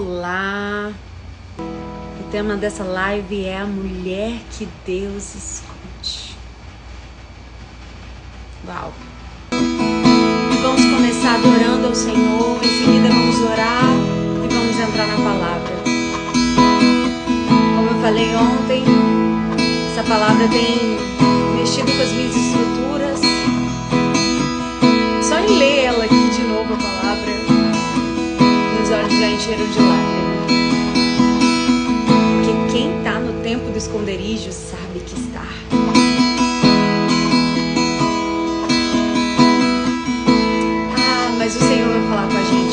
Olá! O tema dessa live é a mulher que Deus esconde. Uau! Vamos começar adorando ao Senhor, em seguida vamos orar e vamos entrar na palavra. Como eu falei ontem, essa palavra tem mexido com as minhas encheram de lágrimas. Porque quem está no tempo do esconderijo sabe que está. Ah, mas o Senhor vai falar com a gente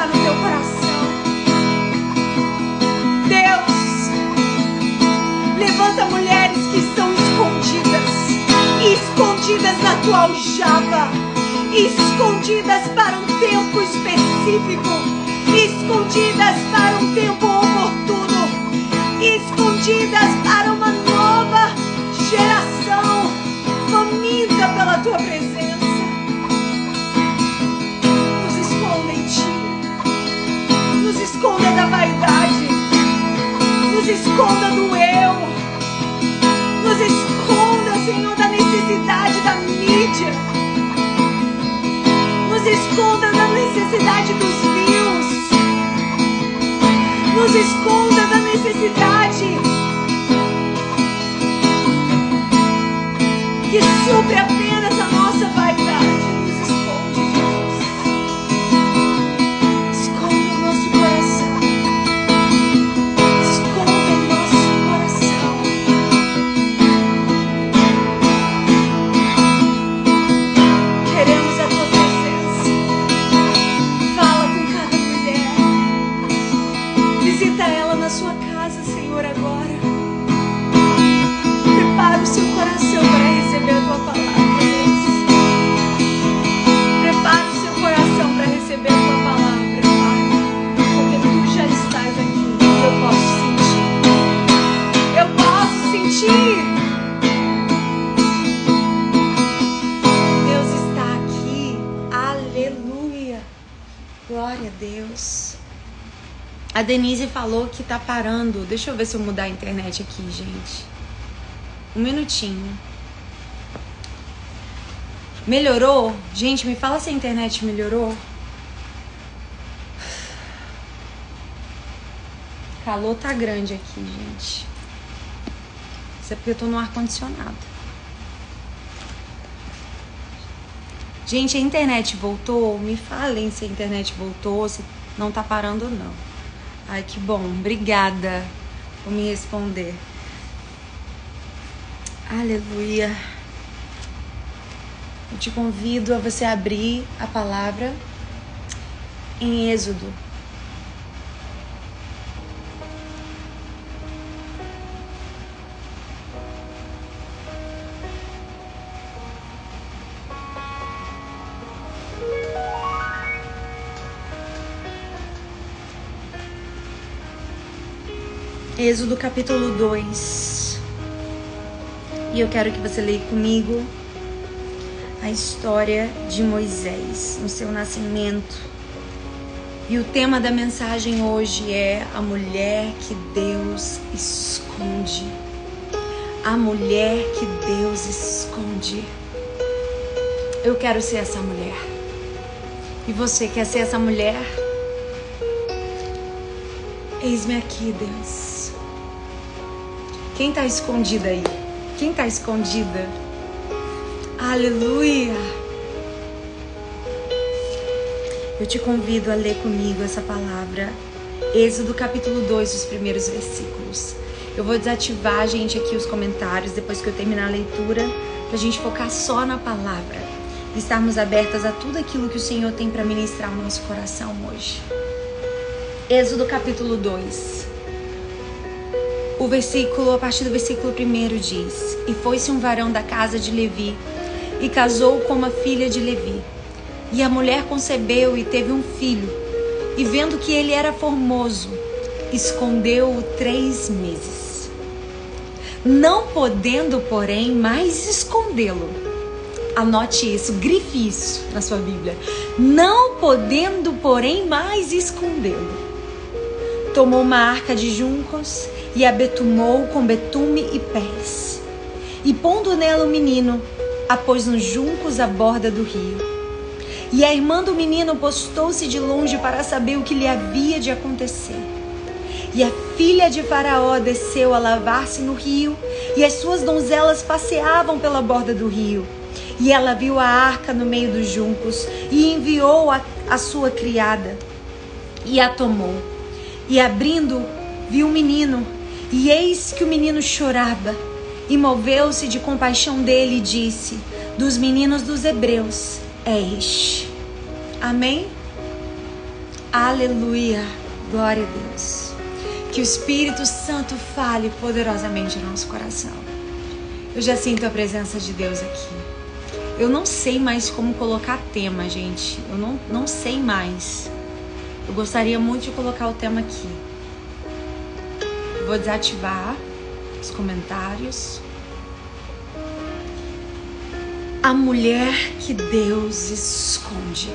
está no teu coração. levanta mulheres que estão escondidas, escondidas na tua aljava, escondidas para um tempo específico, escondidas para um tempo oportuno, escondidas para uma esconda do eu nos esconda, Senhor, da necessidade da mídia. Nos esconda da necessidade dos views. Nos esconda da necessidade que supre apenas a nossa vaidade. Denise falou que tá parando. Deixa eu ver se eu mudar a internet aqui, gente. Um minutinho. Melhorou? Gente, me fala se a internet melhorou. calor tá grande aqui, gente. Isso é porque eu tô no ar-condicionado. Gente, a internet voltou? Me falem se a internet voltou, se não tá parando ou não. Ai, que bom. Obrigada por me responder. Aleluia. Eu te convido a você abrir a palavra em Êxodo Êxodo capítulo 2. E eu quero que você leia comigo a história de Moisés no seu nascimento. E o tema da mensagem hoje é a mulher que Deus esconde. A mulher que Deus esconde. Eu quero ser essa mulher. E você quer ser essa mulher? Eis-me aqui, Deus. Quem está escondida aí? Quem está escondida? Aleluia! Eu te convido a ler comigo essa palavra. Êxodo capítulo 2, os primeiros versículos. Eu vou desativar, gente, aqui os comentários depois que eu terminar a leitura, para a gente focar só na palavra e estarmos abertas a tudo aquilo que o Senhor tem para ministrar ao nosso coração hoje. Êxodo capítulo 2. O versículo, a partir do versículo 1 diz: E foi-se um varão da casa de Levi, e casou com uma filha de Levi. E a mulher concebeu e teve um filho, e vendo que ele era formoso, escondeu-o três meses. Não podendo, porém, mais escondê-lo. Anote isso, grife isso na sua Bíblia. Não podendo, porém, mais escondê-lo. Tomou uma arca de juncos e a betumou com betume e pés. E pondo nela o menino, a pôs nos juncos à borda do rio. E a irmã do menino postou-se de longe para saber o que lhe havia de acontecer. E a filha de Faraó desceu a lavar-se no rio, e as suas donzelas passeavam pela borda do rio. E ela viu a arca no meio dos juncos, e enviou a, a sua criada, e a tomou. E abrindo, viu um menino, e eis que o menino chorava. E moveu-se de compaixão dele e disse: Dos meninos dos hebreus é este. Amém? Aleluia. Glória a Deus. Que o Espírito Santo fale poderosamente no nosso coração. Eu já sinto a presença de Deus aqui. Eu não sei mais como colocar tema, gente. Eu não, não sei mais. Eu gostaria muito de colocar o tema aqui. Vou desativar os comentários. A mulher que Deus esconde.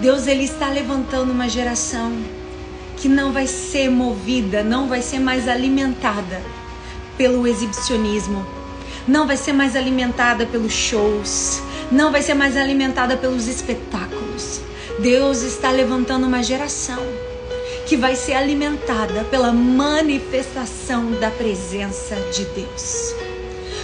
Deus ele está levantando uma geração que não vai ser movida, não vai ser mais alimentada pelo exibicionismo, não vai ser mais alimentada pelos shows, não vai ser mais alimentada pelos espetáculos. Deus está levantando uma geração que vai ser alimentada pela manifestação da presença de Deus.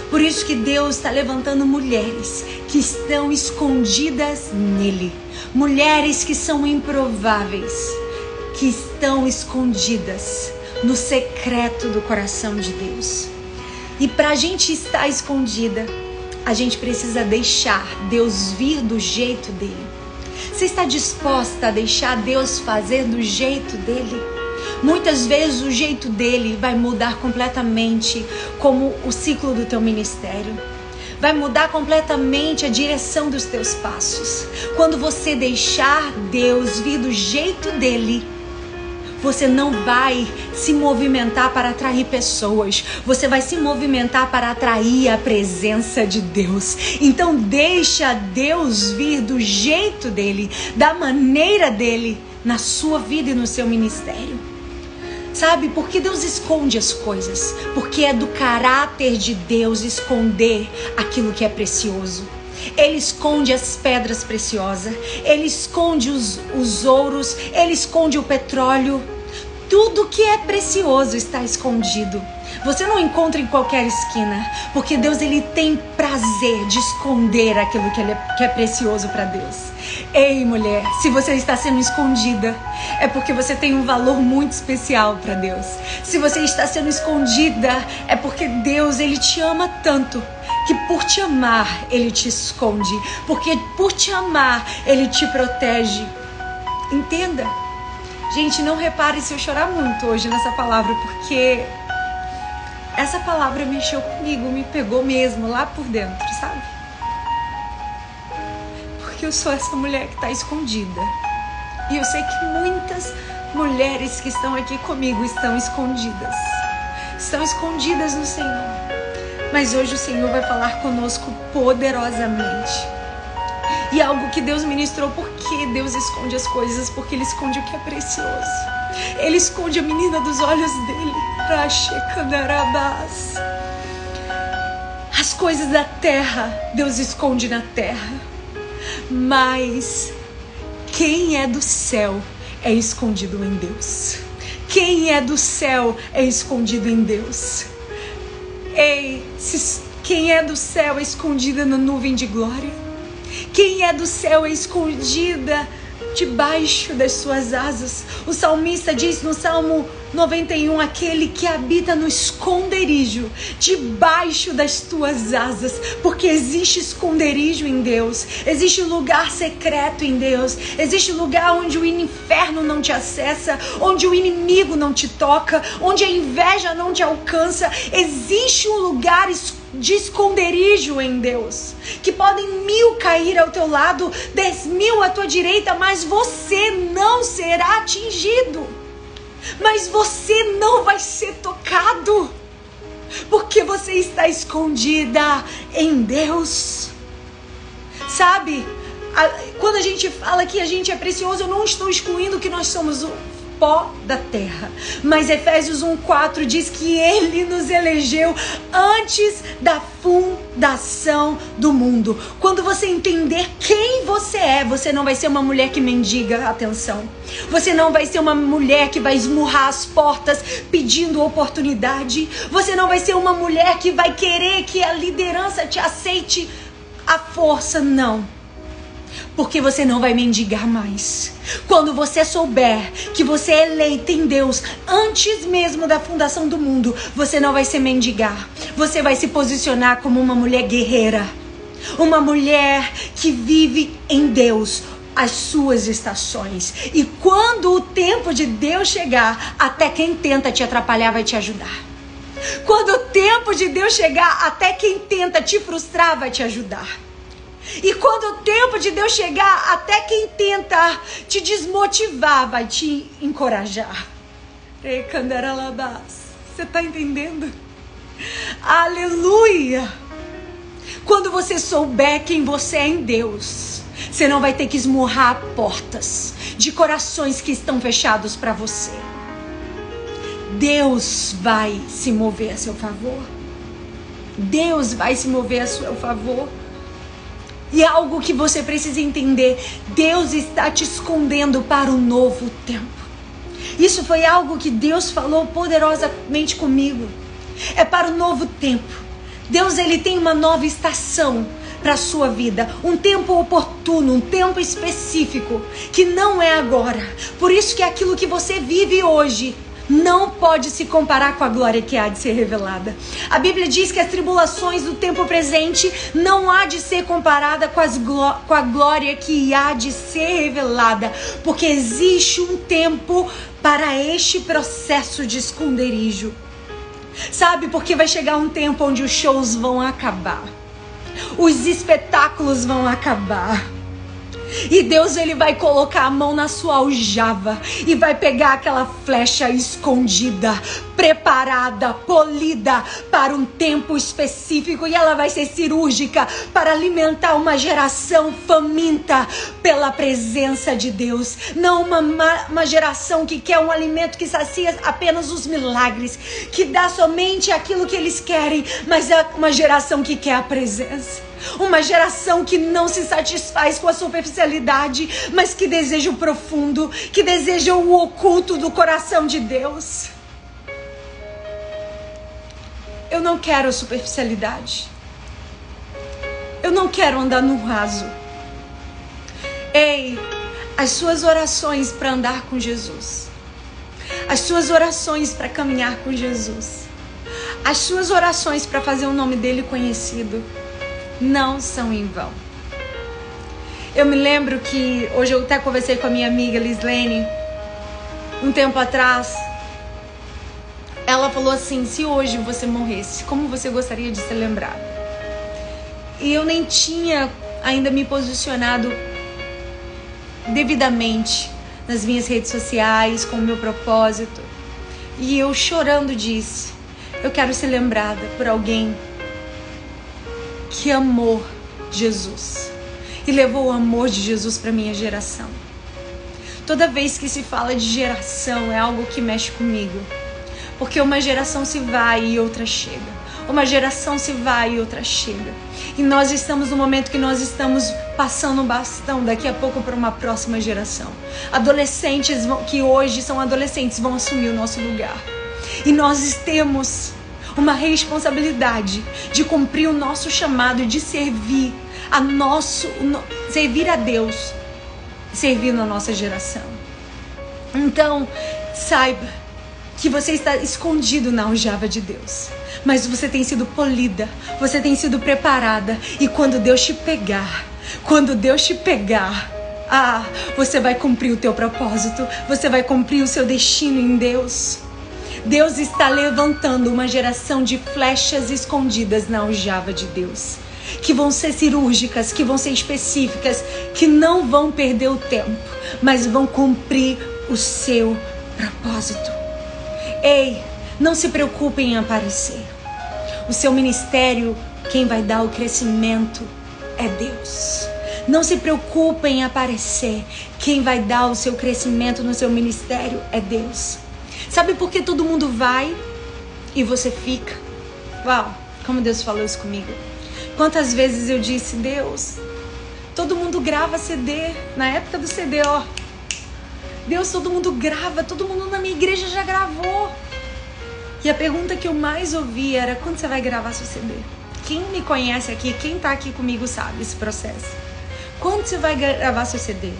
Por isso que Deus está levantando mulheres que estão escondidas nele, mulheres que são improváveis, que estão escondidas no secreto do coração de Deus. E para a gente estar escondida, a gente precisa deixar Deus vir do jeito dele. Você está disposta a deixar Deus fazer do jeito dele? Muitas vezes o jeito dele vai mudar completamente como o ciclo do teu ministério. Vai mudar completamente a direção dos teus passos. Quando você deixar Deus vir do jeito dele, você não vai se movimentar para atrair pessoas, você vai se movimentar para atrair a presença de Deus. Então deixa Deus vir do jeito dele, da maneira dele na sua vida e no seu ministério. Sabe por que Deus esconde as coisas? Porque é do caráter de Deus esconder aquilo que é precioso. Ele esconde as pedras preciosas, ele esconde os, os ouros, ele esconde o petróleo. Tudo que é precioso está escondido. Você não encontra em qualquer esquina, porque Deus ele tem prazer de esconder aquilo que, é, que é precioso para Deus. Ei, mulher, se você está sendo escondida, é porque você tem um valor muito especial para Deus. Se você está sendo escondida, é porque Deus ele te ama tanto que por te amar ele te esconde, porque por te amar ele te protege. Entenda? Gente, não repare se eu chorar muito hoje nessa palavra, porque essa palavra mexeu comigo, me pegou mesmo lá por dentro, sabe? Porque eu sou essa mulher que está escondida. E eu sei que muitas mulheres que estão aqui comigo estão escondidas. Estão escondidas no Senhor. Mas hoje o Senhor vai falar conosco poderosamente. E algo que Deus ministrou, porque Deus esconde as coisas, porque Ele esconde o que é precioso. Ele esconde a menina dos olhos dele. As coisas da terra, Deus esconde na terra. Mas quem é do céu é escondido em Deus. Quem é do céu é escondido em Deus. Ei, quem é do céu é escondida na nuvem de glória. Quem é do céu é escondida debaixo das suas asas. O salmista diz no Salmo 91: aquele que habita no esconderijo, debaixo das tuas asas, porque existe esconderijo em Deus, existe lugar secreto em Deus, existe lugar onde o inferno não te acessa, onde o inimigo não te toca, onde a inveja não te alcança, existe um lugar escondido de esconderijo em Deus. Que podem mil cair ao teu lado, dez mil à tua direita, mas você não será atingido. Mas você não vai ser tocado. Porque você está escondida em Deus. Sabe? quando a gente fala que a gente é precioso, eu não estou excluindo que nós somos pó da terra. Mas Efésios 1:4 diz que ele nos elegeu antes da fundação do mundo. Quando você entender quem você é, você não vai ser uma mulher que mendiga atenção. Você não vai ser uma mulher que vai esmurrar as portas pedindo oportunidade. Você não vai ser uma mulher que vai querer que a liderança te aceite à força, não porque você não vai mendigar mais. Quando você souber que você é eleita em Deus antes mesmo da fundação do mundo, você não vai se mendigar. Você vai se posicionar como uma mulher guerreira, uma mulher que vive em Deus as suas estações. E quando o tempo de Deus chegar, até quem tenta te atrapalhar vai te ajudar. Quando o tempo de Deus chegar, até quem tenta te frustrar vai te ajudar. E quando o tempo de Deus chegar, até quem tenta te desmotivar vai te encorajar. Você está entendendo? Aleluia! Quando você souber quem você é em Deus, você não vai ter que esmurrar portas de corações que estão fechados para você. Deus vai se mover a seu favor. Deus vai se mover a seu favor. E é algo que você precisa entender: Deus está te escondendo para o novo tempo. Isso foi algo que Deus falou poderosamente comigo. É para o novo tempo. Deus ele tem uma nova estação para a sua vida, um tempo oportuno, um tempo específico, que não é agora. Por isso que aquilo que você vive hoje não pode se comparar com a glória que há de ser revelada. A Bíblia diz que as tribulações do tempo presente não há de ser comparada com, com a glória que há de ser revelada, porque existe um tempo para este processo de esconderijo. Sabe, porque vai chegar um tempo onde os shows vão acabar. Os espetáculos vão acabar e Deus ele vai colocar a mão na sua aljava e vai pegar aquela flecha escondida, preparada, polida para um tempo específico e ela vai ser cirúrgica para alimentar uma geração faminta pela presença de Deus. Não uma, uma geração que quer um alimento que sacia apenas os milagres, que dá somente aquilo que eles querem, mas é uma geração que quer a presença. Uma geração que não se satisfaz com a superficialidade, mas que deseja o profundo, que deseja o oculto do coração de Deus. Eu não quero superficialidade. Eu não quero andar no raso. Ei, as suas orações para andar com Jesus. As suas orações para caminhar com Jesus. As suas orações para fazer o nome dele conhecido não são em vão. Eu me lembro que hoje eu até conversei com a minha amiga Lislene um tempo atrás. Ela falou assim: se hoje você morresse, como você gostaria de ser lembrado? E eu nem tinha ainda me posicionado devidamente nas minhas redes sociais com o meu propósito. E eu chorando disse: eu quero ser lembrada por alguém que amou Jesus e levou o amor de Jesus para minha geração. Toda vez que se fala de geração é algo que mexe comigo, porque uma geração se vai e outra chega. Uma geração se vai e outra chega. E nós estamos no momento que nós estamos passando o bastão daqui a pouco para uma próxima geração. Adolescentes que hoje são adolescentes vão assumir o nosso lugar. E nós temos uma responsabilidade de cumprir o nosso chamado de servir a nosso servir a Deus, servir na nossa geração. Então, saiba que você está escondido na aljava de Deus, mas você tem sido polida, você tem sido preparada e quando Deus te pegar, quando Deus te pegar, ah, você vai cumprir o teu propósito, você vai cumprir o seu destino em Deus. Deus está levantando uma geração de flechas escondidas na aljava de Deus. Que vão ser cirúrgicas, que vão ser específicas, que não vão perder o tempo, mas vão cumprir o seu propósito. Ei, não se preocupe em aparecer. O seu ministério, quem vai dar o crescimento é Deus. Não se preocupe em aparecer. Quem vai dar o seu crescimento no seu ministério é Deus. Sabe por que todo mundo vai e você fica? Uau, como Deus falou isso comigo. Quantas vezes eu disse, Deus, todo mundo grava CD. Na época do CD, ó. Deus, todo mundo grava, todo mundo na minha igreja já gravou. E a pergunta que eu mais ouvi era: quando você vai gravar seu CD? Quem me conhece aqui, quem tá aqui comigo sabe esse processo. Quando você vai gravar seu CD?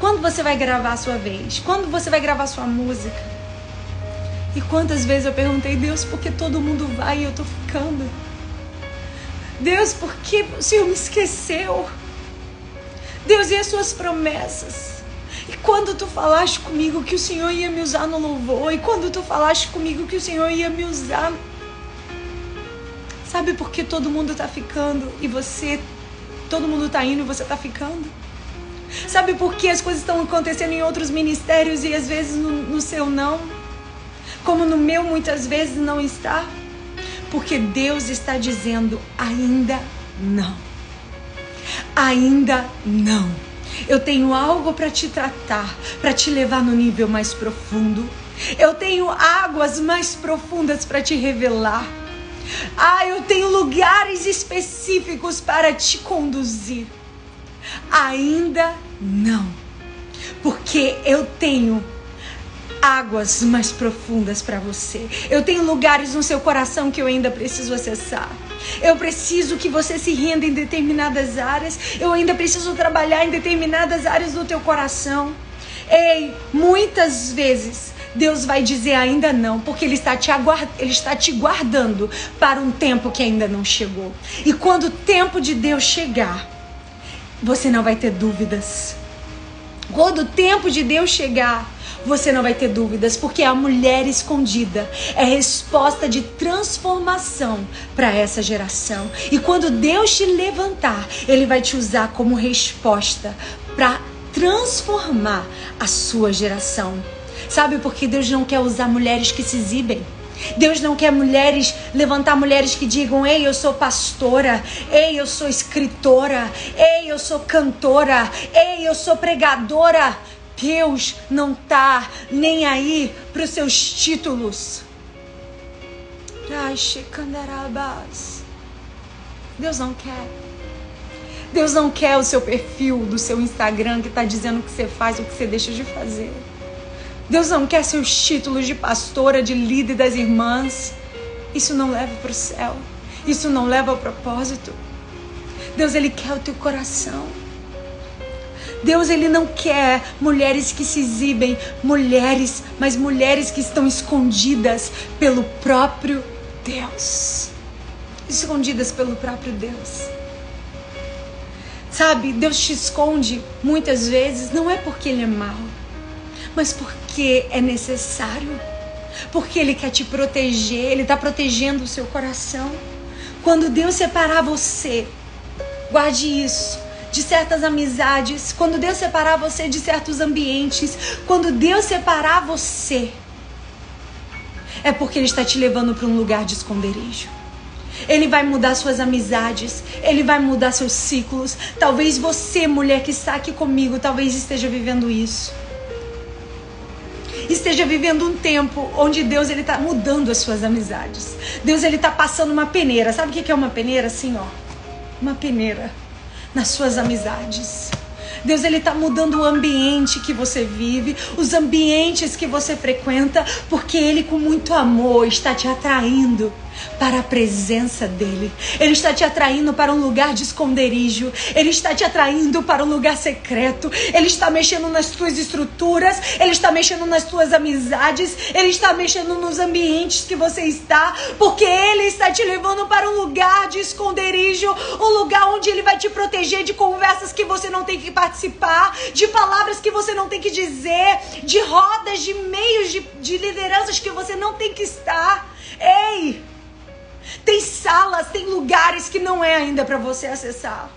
Quando você vai gravar sua vez? Quando você vai gravar sua música? E quantas vezes eu perguntei, Deus, por que todo mundo vai e eu tô ficando? Deus, por que o Senhor me esqueceu? Deus, e as suas promessas? E quando tu falaste comigo que o Senhor ia me usar no louvor? E quando tu falaste comigo que o Senhor ia me usar? Sabe por que todo mundo tá ficando e você, todo mundo tá indo e você tá ficando? Sabe por que as coisas estão acontecendo em outros ministérios e às vezes no, no seu não? Como no meu muitas vezes não está? Porque Deus está dizendo ainda não. Ainda não. Eu tenho algo para te tratar, para te levar no nível mais profundo. Eu tenho águas mais profundas para te revelar. Ah, eu tenho lugares específicos para te conduzir. Ainda não. Porque eu tenho águas mais profundas para você. Eu tenho lugares no seu coração que eu ainda preciso acessar. Eu preciso que você se renda em determinadas áreas. Eu ainda preciso trabalhar em determinadas áreas do teu coração. Ei, muitas vezes Deus vai dizer ainda não, porque Ele está, te. Ele está te guardando para um tempo que ainda não chegou. E quando o tempo de Deus chegar, você não vai ter dúvidas. Quando o tempo de Deus chegar, você não vai ter dúvidas, porque a mulher escondida é resposta de transformação para essa geração. E quando Deus te levantar, Ele vai te usar como resposta para transformar a sua geração. Sabe por que Deus não quer usar mulheres que se exibem? Deus não quer mulheres, levantar mulheres que digam: Ei, eu sou pastora, ei, eu sou escritora, ei, eu sou cantora, ei, eu sou pregadora. Deus não tá nem aí para os seus títulos. Deus não quer. Deus não quer o seu perfil do seu Instagram que está dizendo o que você faz o que você deixa de fazer. Deus não quer seus títulos de pastora, de líder das irmãs. Isso não leva para o céu. Isso não leva ao propósito. Deus, Ele quer o teu coração. Deus ele não quer mulheres que se exibem, mulheres, mas mulheres que estão escondidas pelo próprio Deus. Escondidas pelo próprio Deus. Sabe, Deus te esconde muitas vezes não é porque ele é mau, mas porque é necessário. Porque ele quer te proteger, ele está protegendo o seu coração. Quando Deus separar você, guarde isso de certas amizades, quando Deus separar você de certos ambientes, quando Deus separar você, é porque Ele está te levando para um lugar de esconderijo. Ele vai mudar suas amizades, ele vai mudar seus ciclos. Talvez você, mulher que está aqui comigo, talvez esteja vivendo isso. Esteja vivendo um tempo onde Deus ele está mudando as suas amizades. Deus ele está passando uma peneira. Sabe o que é uma peneira? Assim, ó, uma peneira nas suas amizades. Deus ele está mudando o ambiente que você vive, os ambientes que você frequenta, porque ele com muito amor está te atraindo para a presença dele. Ele está te atraindo para um lugar de esconderijo. Ele está te atraindo para um lugar secreto. Ele está mexendo nas tuas estruturas. Ele está mexendo nas tuas amizades. Ele está mexendo nos ambientes que você está, porque ele está te levando para um lugar de esconderijo, um lugar onde ele vai te proteger de conversas que você não tem que participar, de palavras que você não tem que dizer, de rodas, de meios de, de lideranças que você não tem que estar. Ei! Tem salas, tem lugares que não é ainda para você acessar.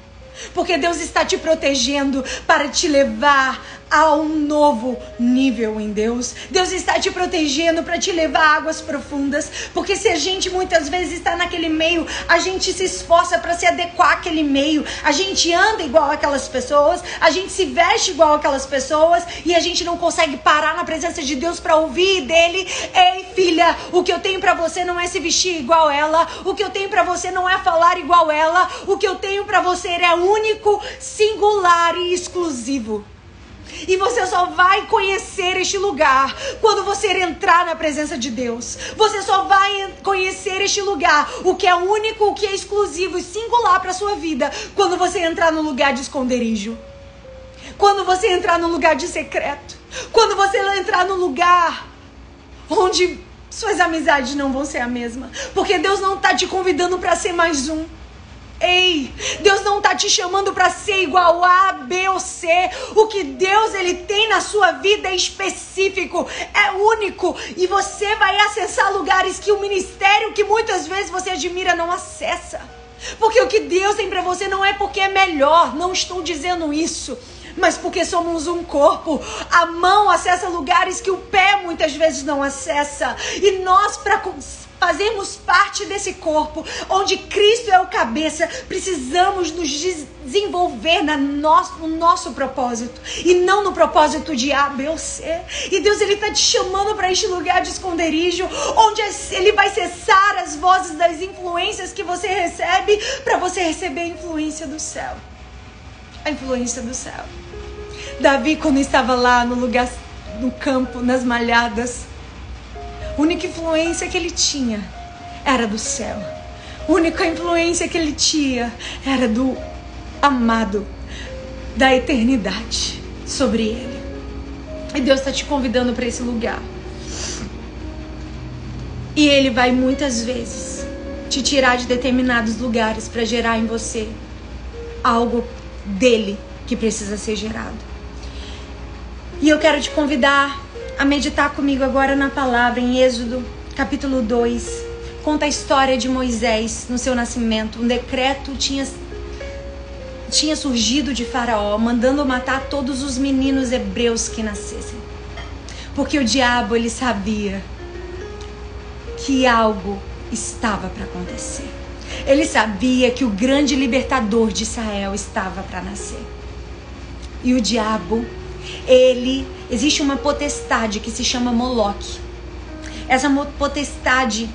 Porque Deus está te protegendo para te levar a um novo nível em Deus. Deus está te protegendo para te levar a águas profundas, porque se a gente muitas vezes está naquele meio, a gente se esforça para se adequar àquele meio. A gente anda igual aquelas pessoas, a gente se veste igual aquelas pessoas e a gente não consegue parar na presença de Deus para ouvir dele: "Ei, filha, o que eu tenho para você não é se vestir igual ela, o que eu tenho para você não é falar igual ela, o que eu tenho para você é único, singular e exclusivo." E você só vai conhecer este lugar quando você entrar na presença de Deus. Você só vai conhecer este lugar, o que é único, o que é exclusivo e singular para sua vida, quando você entrar no lugar de esconderijo. Quando você entrar no lugar de secreto. Quando você entrar no lugar onde suas amizades não vão ser a mesma. Porque Deus não está te convidando para ser mais um. Ei, Deus não está te chamando para ser igual A, B ou C. O que Deus ele tem na sua vida é específico, é único e você vai acessar lugares que o ministério que muitas vezes você admira não acessa. Porque o que Deus tem para você não é porque é melhor, não estou dizendo isso mas porque somos um corpo. A mão acessa lugares que o pé muitas vezes não acessa. E nós, para fazermos parte desse corpo, onde Cristo é o cabeça, precisamos nos desenvolver na nosso, no nosso propósito e não no propósito de A, B ou C. E Deus ele está te chamando para este lugar de esconderijo, onde ele vai cessar as vozes das influências que você recebe para você receber a influência do céu. A influência do céu. Davi, quando estava lá no lugar, no campo, nas malhadas, única influência que ele tinha era do céu. Única influência que ele tinha era do amado da eternidade sobre ele. E Deus está te convidando para esse lugar. E Ele vai muitas vezes te tirar de determinados lugares para gerar em você algo dele que precisa ser gerado. E eu quero te convidar a meditar comigo agora na palavra em Êxodo, capítulo 2. Conta a história de Moisés no seu nascimento. Um decreto tinha tinha surgido de Faraó, mandando matar todos os meninos hebreus que nascessem. Porque o diabo ele sabia que algo estava para acontecer. Ele sabia que o grande libertador de Israel estava para nascer. E o diabo ele existe uma potestade que se chama Moloque. Essa potestade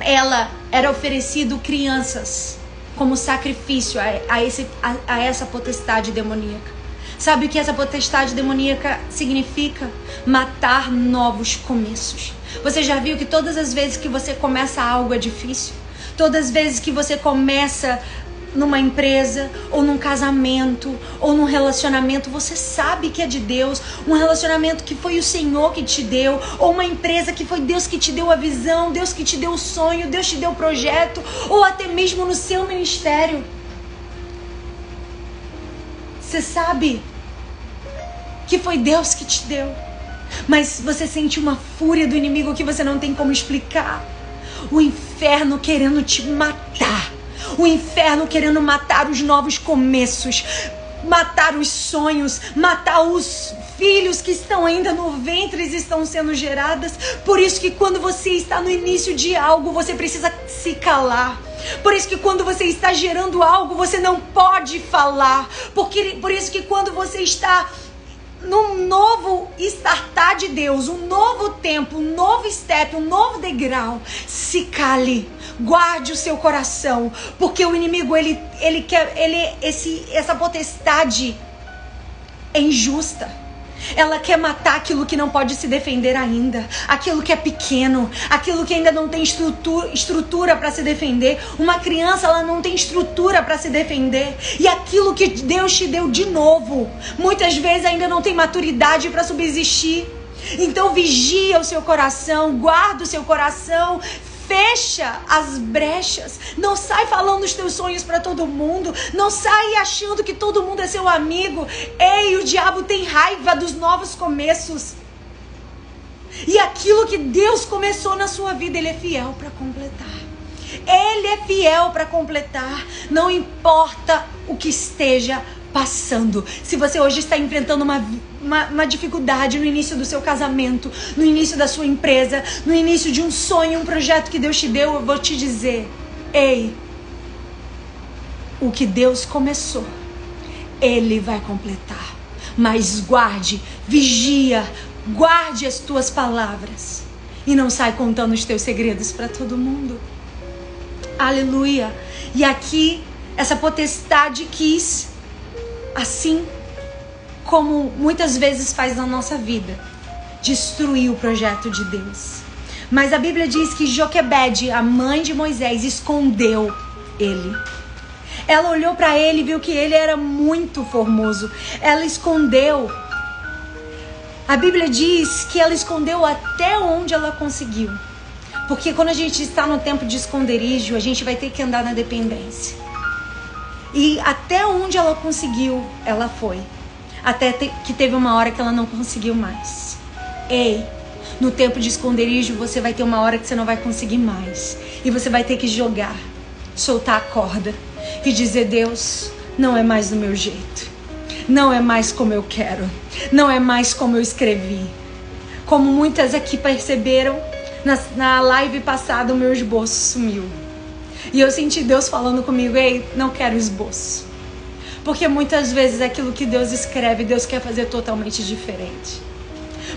ela era oferecido crianças como sacrifício a, a, esse, a, a essa potestade demoníaca. Sabe o que essa potestade demoníaca significa? Matar novos começos. Você já viu que todas as vezes que você começa algo é difícil? Todas as vezes que você começa numa empresa, ou num casamento, ou num relacionamento, você sabe que é de Deus, um relacionamento que foi o Senhor que te deu, ou uma empresa que foi Deus que te deu a visão, Deus que te deu o sonho, Deus te deu o projeto, ou até mesmo no seu ministério. Você sabe que foi Deus que te deu, mas você sente uma fúria do inimigo que você não tem como explicar. O inferno querendo te matar o inferno querendo matar os novos começos, matar os sonhos, matar os filhos que estão ainda no ventre e estão sendo geradas. Por isso que quando você está no início de algo, você precisa se calar. Por isso que quando você está gerando algo, você não pode falar. Porque por isso que quando você está num novo startar de Deus, um novo tempo, um novo step, um novo degrau, se cale. Guarde o seu coração, porque o inimigo ele ele quer ele esse essa potestade é injusta. Ela quer matar aquilo que não pode se defender ainda, aquilo que é pequeno, aquilo que ainda não tem estrutura, para se defender. Uma criança ela não tem estrutura para se defender e aquilo que Deus te deu de novo, muitas vezes ainda não tem maturidade para subsistir. Então vigia o seu coração, guarda o seu coração, fecha as brechas. Não sai falando os teus sonhos para todo mundo. Não sai achando que todo mundo é seu amigo. Ei, o diabo tem raiva dos novos começos. E aquilo que Deus começou na sua vida, Ele é fiel para completar. Ele é fiel para completar. Não importa o que esteja passando, se você hoje está enfrentando uma, uma, uma, dificuldade no início do seu casamento, no início da sua empresa, no início de um sonho, um projeto que Deus te deu, eu vou te dizer: ei, o que Deus começou, Ele vai completar. Mas guarde, vigia, guarde as tuas palavras e não sai contando os teus segredos para todo mundo. Aleluia. E aqui essa potestade quis assim como muitas vezes faz na nossa vida, destruir o projeto de Deus. Mas a Bíblia diz que Joquebede, a mãe de Moisés, escondeu ele. Ela olhou para ele e viu que ele era muito formoso. Ela escondeu. A Bíblia diz que ela escondeu até onde ela conseguiu. Porque quando a gente está no tempo de esconderijo, a gente vai ter que andar na dependência. E até onde ela conseguiu, ela foi. Até que teve uma hora que ela não conseguiu mais. Ei, no tempo de esconderijo, você vai ter uma hora que você não vai conseguir mais. E você vai ter que jogar, soltar a corda e dizer: Deus, não é mais do meu jeito. Não é mais como eu quero. Não é mais como eu escrevi. Como muitas aqui perceberam, na, na live passada o meu esboço sumiu. E eu senti Deus falando comigo: ei, não quero esboço. Porque muitas vezes aquilo que Deus escreve, Deus quer fazer totalmente diferente.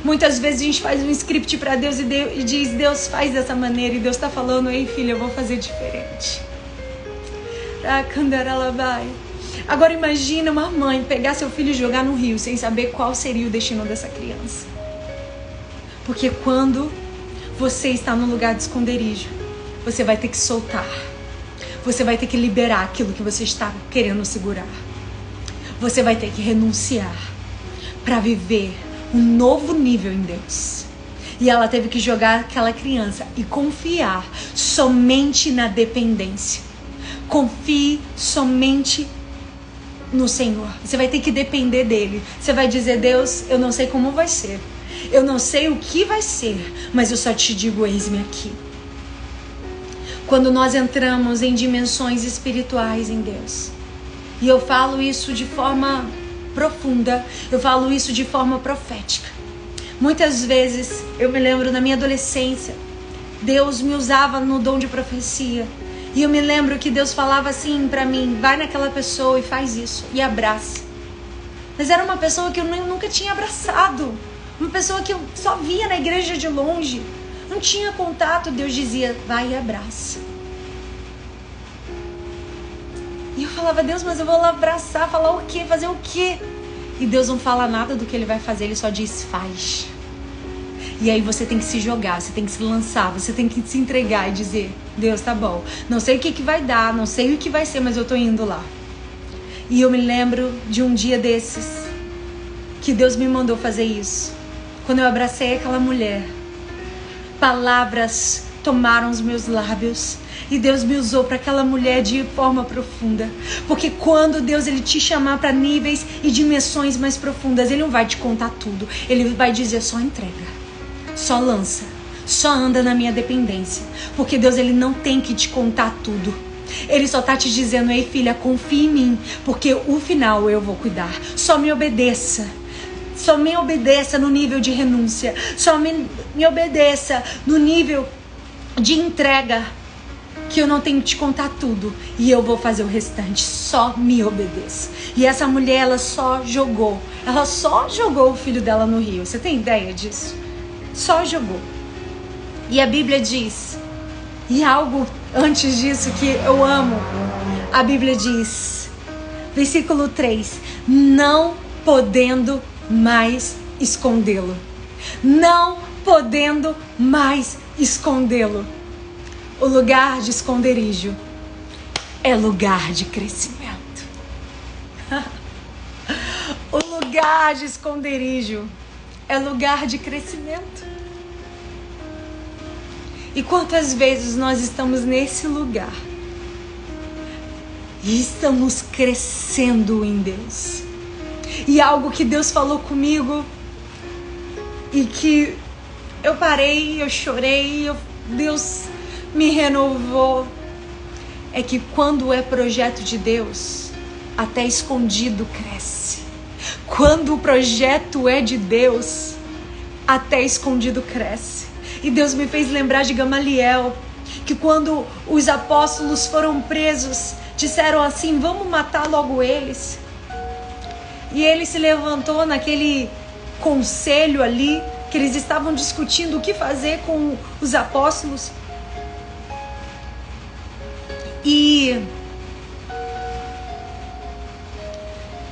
Muitas vezes a gente faz um script para Deus e, Deus e, diz: Deus faz dessa maneira. E Deus está falando: ei, filha, eu vou fazer diferente. vai. Agora imagina uma mãe pegar seu filho e jogar no rio sem saber qual seria o destino dessa criança. Porque quando você está no lugar de esconderijo, você vai ter que soltar você vai ter que liberar aquilo que você está querendo segurar. Você vai ter que renunciar para viver um novo nível em Deus. E ela teve que jogar aquela criança e confiar somente na dependência. Confie somente no Senhor. Você vai ter que depender dele. Você vai dizer: Deus, eu não sei como vai ser. Eu não sei o que vai ser, mas eu só te digo: eis-me aqui quando nós entramos em dimensões espirituais em Deus. E eu falo isso de forma profunda, eu falo isso de forma profética. Muitas vezes, eu me lembro na minha adolescência, Deus me usava no dom de profecia. E eu me lembro que Deus falava assim para mim: vai naquela pessoa e faz isso, e abraça. Mas era uma pessoa que eu nunca tinha abraçado, uma pessoa que eu só via na igreja de longe. Não tinha contato, Deus dizia: vai e abraça. E eu falava, Deus, mas eu vou lá abraçar, falar o quê? Fazer o quê? E Deus não fala nada do que ele vai fazer, ele só diz: faz. E aí você tem que se jogar, você tem que se lançar, você tem que se entregar e dizer: Deus, tá bom. Não sei o que, que vai dar, não sei o que vai ser, mas eu tô indo lá. E eu me lembro de um dia desses que Deus me mandou fazer isso. Quando eu abracei aquela mulher palavras tomaram os meus lábios e Deus me usou para aquela mulher de forma profunda. Porque quando Deus ele te chamar para níveis e dimensões mais profundas, ele não vai te contar tudo. Ele vai dizer só entrega. Só lança. Só anda na minha dependência. Porque Deus ele não tem que te contar tudo. Ele só tá te dizendo: "Ei, filha, confie em mim, porque o final eu vou cuidar. Só me obedeça." Só me obedeça no nível de renúncia. Só me, me obedeça no nível de entrega. Que eu não tenho que te contar tudo e eu vou fazer o restante. Só me obedeça. E essa mulher, ela só jogou. Ela só jogou o filho dela no rio. Você tem ideia disso? Só jogou. E a Bíblia diz, e algo antes disso que eu amo, a Bíblia diz, versículo 3: Não podendo mais escondê-lo. Não podendo mais escondê-lo. O lugar de esconderijo é lugar de crescimento. o lugar de esconderijo é lugar de crescimento. E quantas vezes nós estamos nesse lugar e estamos crescendo em Deus? E algo que Deus falou comigo e que eu parei, eu chorei, eu, Deus me renovou. É que quando é projeto de Deus, até escondido cresce. Quando o projeto é de Deus, até escondido cresce. E Deus me fez lembrar de Gamaliel, que quando os apóstolos foram presos, disseram assim: vamos matar logo eles. E ele se levantou naquele conselho ali, que eles estavam discutindo o que fazer com os apóstolos. E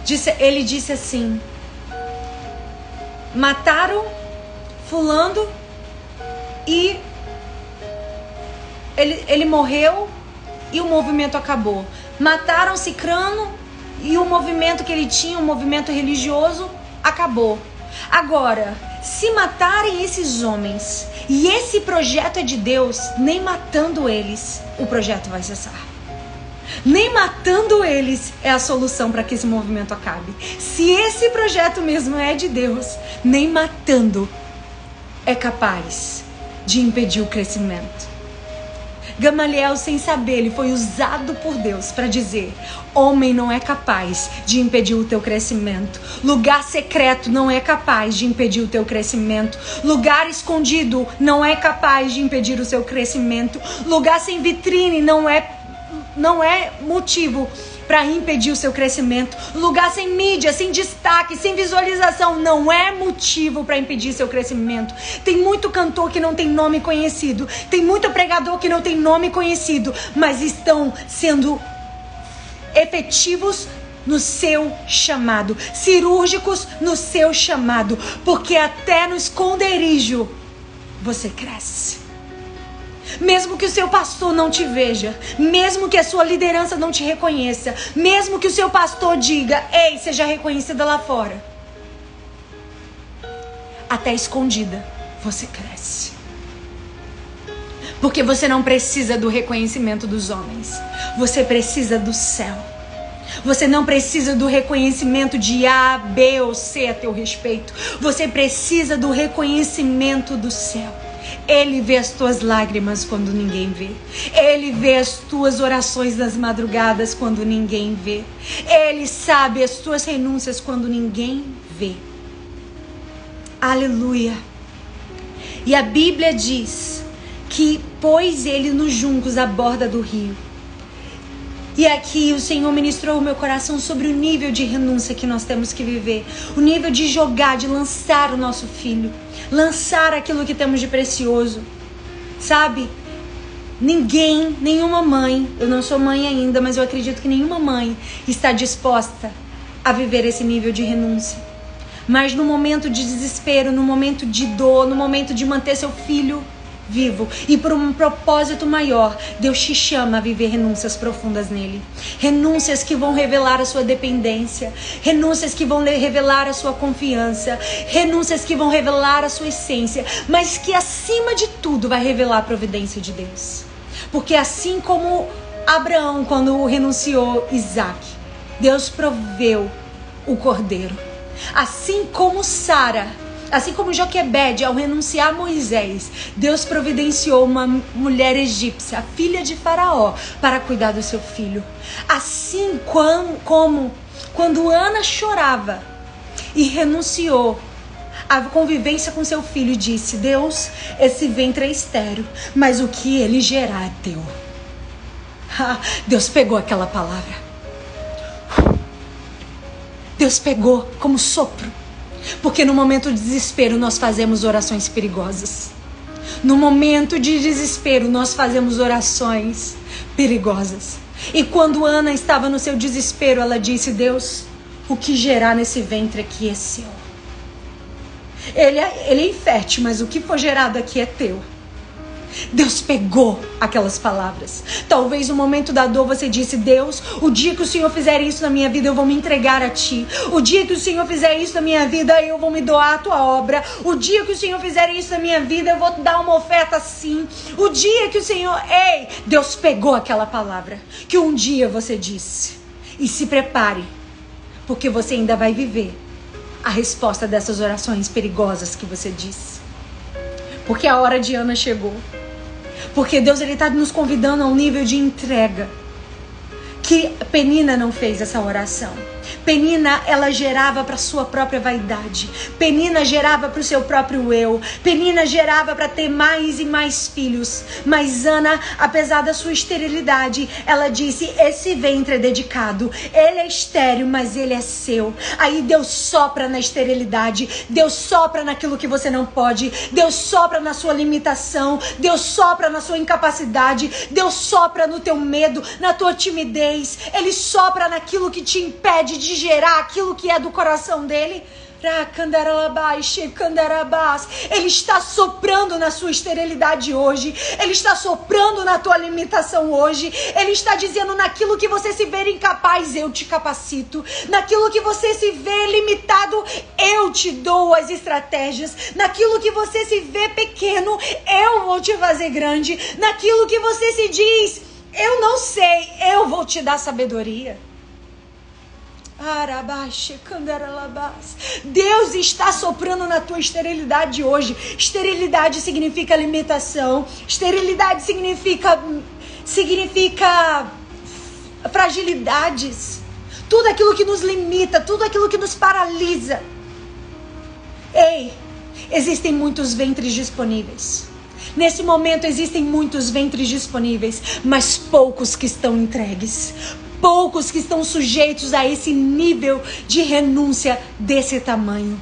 disse, ele disse assim: mataram Fulano e ele, ele morreu e o movimento acabou. Mataram Cicrano e o movimento que ele tinha, o movimento religioso, acabou. Agora, se matarem esses homens e esse projeto é de Deus, nem matando eles, o projeto vai cessar. Nem matando eles é a solução para que esse movimento acabe. Se esse projeto mesmo é de Deus, nem matando é capaz de impedir o crescimento. Gamaliel, sem saber, ele foi usado por Deus para dizer: homem não é capaz de impedir o teu crescimento. Lugar secreto não é capaz de impedir o teu crescimento. Lugar escondido não é capaz de impedir o seu crescimento. Lugar sem vitrine não é não é motivo para impedir o seu crescimento. Lugar sem mídia, sem destaque, sem visualização não é motivo para impedir seu crescimento. Tem muito cantor que não tem nome conhecido, tem muito pregador que não tem nome conhecido, mas estão sendo efetivos no seu chamado, cirúrgicos no seu chamado, porque até no esconderijo você cresce. Mesmo que o seu pastor não te veja, mesmo que a sua liderança não te reconheça, mesmo que o seu pastor diga: "Ei, seja reconhecida lá fora". Até escondida, você cresce. Porque você não precisa do reconhecimento dos homens. Você precisa do céu. Você não precisa do reconhecimento de A, B ou C a teu respeito. Você precisa do reconhecimento do céu. Ele vê as tuas lágrimas quando ninguém vê. Ele vê as tuas orações nas madrugadas quando ninguém vê. Ele sabe as tuas renúncias quando ninguém vê. Aleluia. E a Bíblia diz que pôs ele nos juncos à borda do rio. E aqui o Senhor ministrou o meu coração sobre o nível de renúncia que nós temos que viver, o nível de jogar, de lançar o nosso filho lançar aquilo que temos de precioso. Sabe? Ninguém, nenhuma mãe, eu não sou mãe ainda, mas eu acredito que nenhuma mãe está disposta a viver esse nível de renúncia. Mas no momento de desespero, no momento de dor, no momento de manter seu filho vivo. E por um propósito maior, Deus te chama a viver renúncias profundas nele. Renúncias que vão revelar a sua dependência, renúncias que vão revelar a sua confiança, renúncias que vão revelar a sua essência, mas que acima de tudo vai revelar a providência de Deus. Porque assim como Abraão, quando renunciou Isaac, Deus proveu o cordeiro. Assim como Sara Assim como Joquebede, ao renunciar a Moisés, Deus providenciou uma mulher egípcia, filha de Faraó, para cuidar do seu filho. Assim como quando Ana chorava e renunciou a convivência com seu filho disse: Deus, esse ventre é estéreo, mas o que ele gerar é teu. Deus pegou aquela palavra. Deus pegou como sopro porque no momento de desespero nós fazemos orações perigosas. No momento de desespero nós fazemos orações perigosas. E quando Ana estava no seu desespero, ela disse: Deus, o que gerar nesse ventre aqui é seu. Ele é, ele é infértil, mas o que for gerado aqui é teu. Deus pegou aquelas palavras. Talvez no momento da dor você disse: Deus, o dia que o Senhor fizer isso na minha vida, eu vou me entregar a Ti. O dia que o Senhor fizer isso na minha vida, eu vou me doar a Tua obra. O dia que o Senhor fizer isso na minha vida, eu vou dar uma oferta sim. O dia que o Senhor. Ei, Deus pegou aquela palavra que um dia você disse. E se prepare, porque você ainda vai viver a resposta dessas orações perigosas que você disse. Porque a hora de Ana chegou. Porque Deus ele está nos convidando a um nível de entrega. Que Penina não fez essa oração. Penina, ela gerava para sua própria vaidade. Penina gerava para o seu próprio eu. Penina gerava para ter mais e mais filhos. Mas Ana, apesar da sua esterilidade, ela disse: Esse ventre é dedicado. Ele é estéril, mas ele é seu. Aí Deus sopra na esterilidade. Deus sopra naquilo que você não pode. Deus sopra na sua limitação. Deus sopra na sua incapacidade. Deus sopra no teu medo, na tua timidez. Ele sopra naquilo que te impede de gerar aquilo que é do coração dele. Ele está soprando na sua esterilidade hoje. Ele está soprando na tua limitação hoje. Ele está dizendo naquilo que você se vê incapaz, eu te capacito. Naquilo que você se vê limitado, eu te dou as estratégias. Naquilo que você se vê pequeno, eu vou te fazer grande. Naquilo que você se diz, eu não sei, eu vou te dar sabedoria. Deus está soprando na tua esterilidade hoje. Esterilidade significa limitação. Esterilidade significa significa fragilidades. Tudo aquilo que nos limita, tudo aquilo que nos paralisa. Ei, existem muitos ventres disponíveis. Nesse momento existem muitos ventres disponíveis, mas poucos que estão entregues poucos que estão sujeitos a esse nível de renúncia desse tamanho.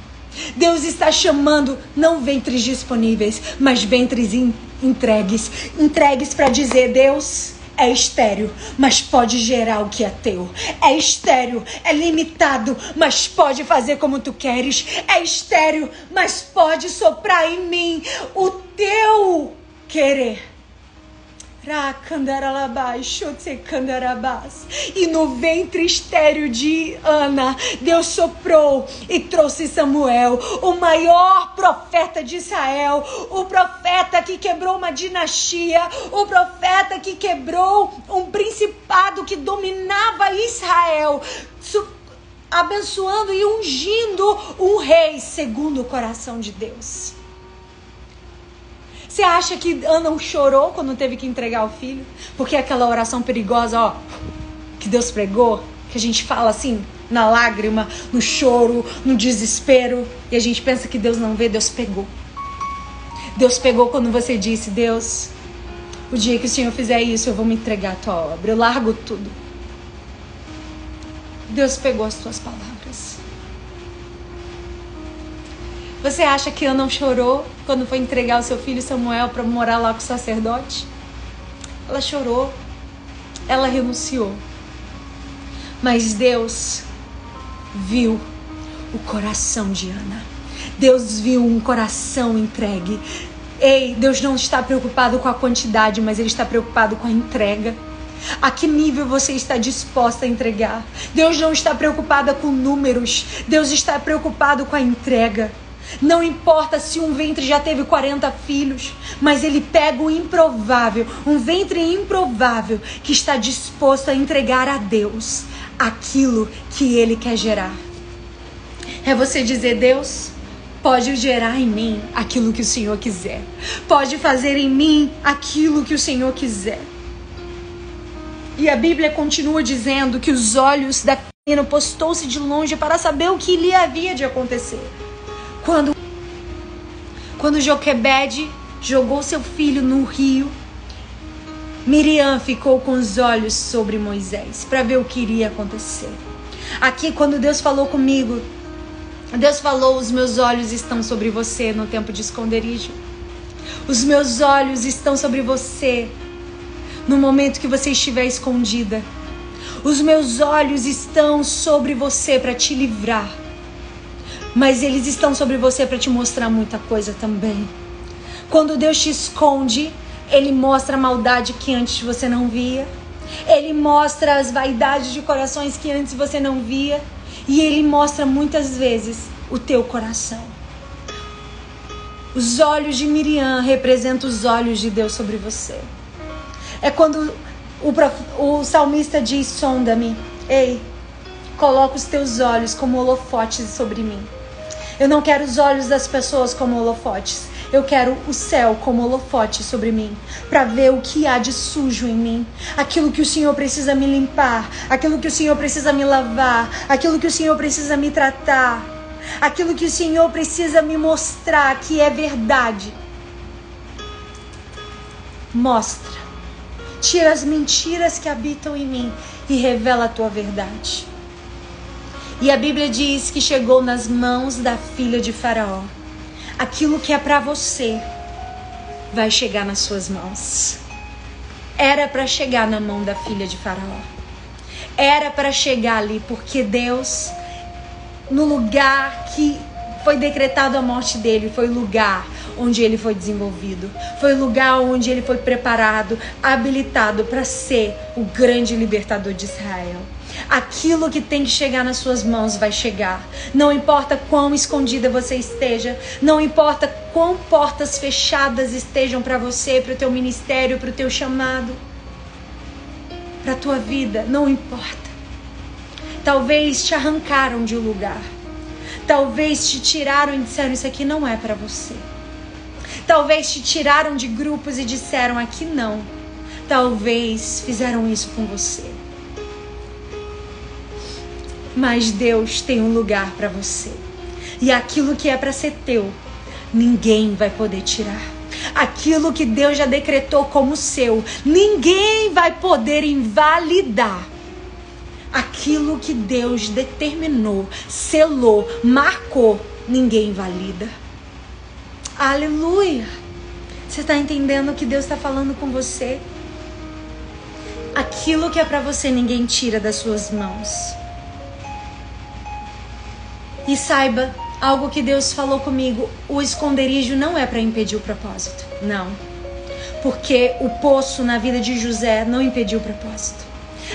Deus está chamando não ventres disponíveis, mas ventres entregues entregues para dizer: Deus, é estéreo, mas pode gerar o que é teu. É estéreo, é limitado, mas pode fazer como tu queres. É estéreo, mas pode soprar em mim o teu querer. E no ventre estéreo de Ana, Deus soprou e trouxe Samuel, o maior profeta de Israel, o profeta que quebrou uma dinastia, o profeta que quebrou um principado que dominava Israel, abençoando e ungindo um rei segundo o coração de Deus. Você acha que Ana chorou quando teve que entregar o filho? Porque aquela oração perigosa, ó, que Deus pregou, que a gente fala assim, na lágrima, no choro, no desespero, e a gente pensa que Deus não vê, Deus pegou. Deus pegou quando você disse: Deus, o dia que o Senhor fizer isso, eu vou me entregar a tua obra, eu largo tudo. Deus pegou as tuas palavras. Você acha que Ana não chorou quando foi entregar o seu filho Samuel para morar lá com o sacerdote? Ela chorou, ela renunciou. Mas Deus viu o coração de Ana. Deus viu um coração entregue. Ei, Deus não está preocupado com a quantidade, mas Ele está preocupado com a entrega. A que nível você está disposta a entregar? Deus não está preocupado com números, Deus está preocupado com a entrega. Não importa se um ventre já teve 40 filhos, mas ele pega o improvável, um ventre improvável que está disposto a entregar a Deus aquilo que ele quer gerar. É você dizer, Deus, pode gerar em mim aquilo que o Senhor quiser. Pode fazer em mim aquilo que o Senhor quiser. E a Bíblia continua dizendo que os olhos da menina postou-se de longe para saber o que lhe havia de acontecer. Quando, quando Joquebede jogou seu filho no rio, Miriam ficou com os olhos sobre Moisés para ver o que iria acontecer. Aqui, quando Deus falou comigo, Deus falou: Os meus olhos estão sobre você no tempo de esconderijo. Os meus olhos estão sobre você no momento que você estiver escondida. Os meus olhos estão sobre você para te livrar mas eles estão sobre você para te mostrar muita coisa também. Quando Deus te esconde, ele mostra a maldade que antes você não via. Ele mostra as vaidades de corações que antes você não via. E ele mostra muitas vezes o teu coração. Os olhos de Miriam representam os olhos de Deus sobre você. É quando o, o salmista diz: Sonda-me, ei, coloca os teus olhos como holofotes sobre mim. Eu não quero os olhos das pessoas como holofotes. Eu quero o céu como holofote sobre mim, para ver o que há de sujo em mim, aquilo que o Senhor precisa me limpar, aquilo que o Senhor precisa me lavar, aquilo que o Senhor precisa me tratar, aquilo que o Senhor precisa me mostrar que é verdade. Mostra. Tira as mentiras que habitam em mim e revela a tua verdade. E a Bíblia diz que chegou nas mãos da filha de Faraó. Aquilo que é para você vai chegar nas suas mãos. Era para chegar na mão da filha de Faraó. Era para chegar ali, porque Deus, no lugar que foi decretado a morte dele, foi o lugar onde ele foi desenvolvido. Foi o lugar onde ele foi preparado, habilitado para ser o grande libertador de Israel. Aquilo que tem que chegar nas suas mãos vai chegar. Não importa quão escondida você esteja, não importa quão portas fechadas estejam para você, para o teu ministério, para o teu chamado, para a tua vida, não importa. Talvez te arrancaram de um lugar. Talvez te tiraram e disseram isso aqui não é para você. Talvez te tiraram de grupos e disseram aqui não. Talvez fizeram isso com você. Mas Deus tem um lugar para você. E aquilo que é para ser teu, ninguém vai poder tirar. Aquilo que Deus já decretou como seu, ninguém vai poder invalidar. Aquilo que Deus determinou, selou, marcou, ninguém invalida. Aleluia! Você está entendendo o que Deus está falando com você? Aquilo que é para você, ninguém tira das suas mãos. E saiba, algo que Deus falou comigo: o esconderijo não é para impedir o propósito. Não. Porque o poço na vida de José não impediu o propósito.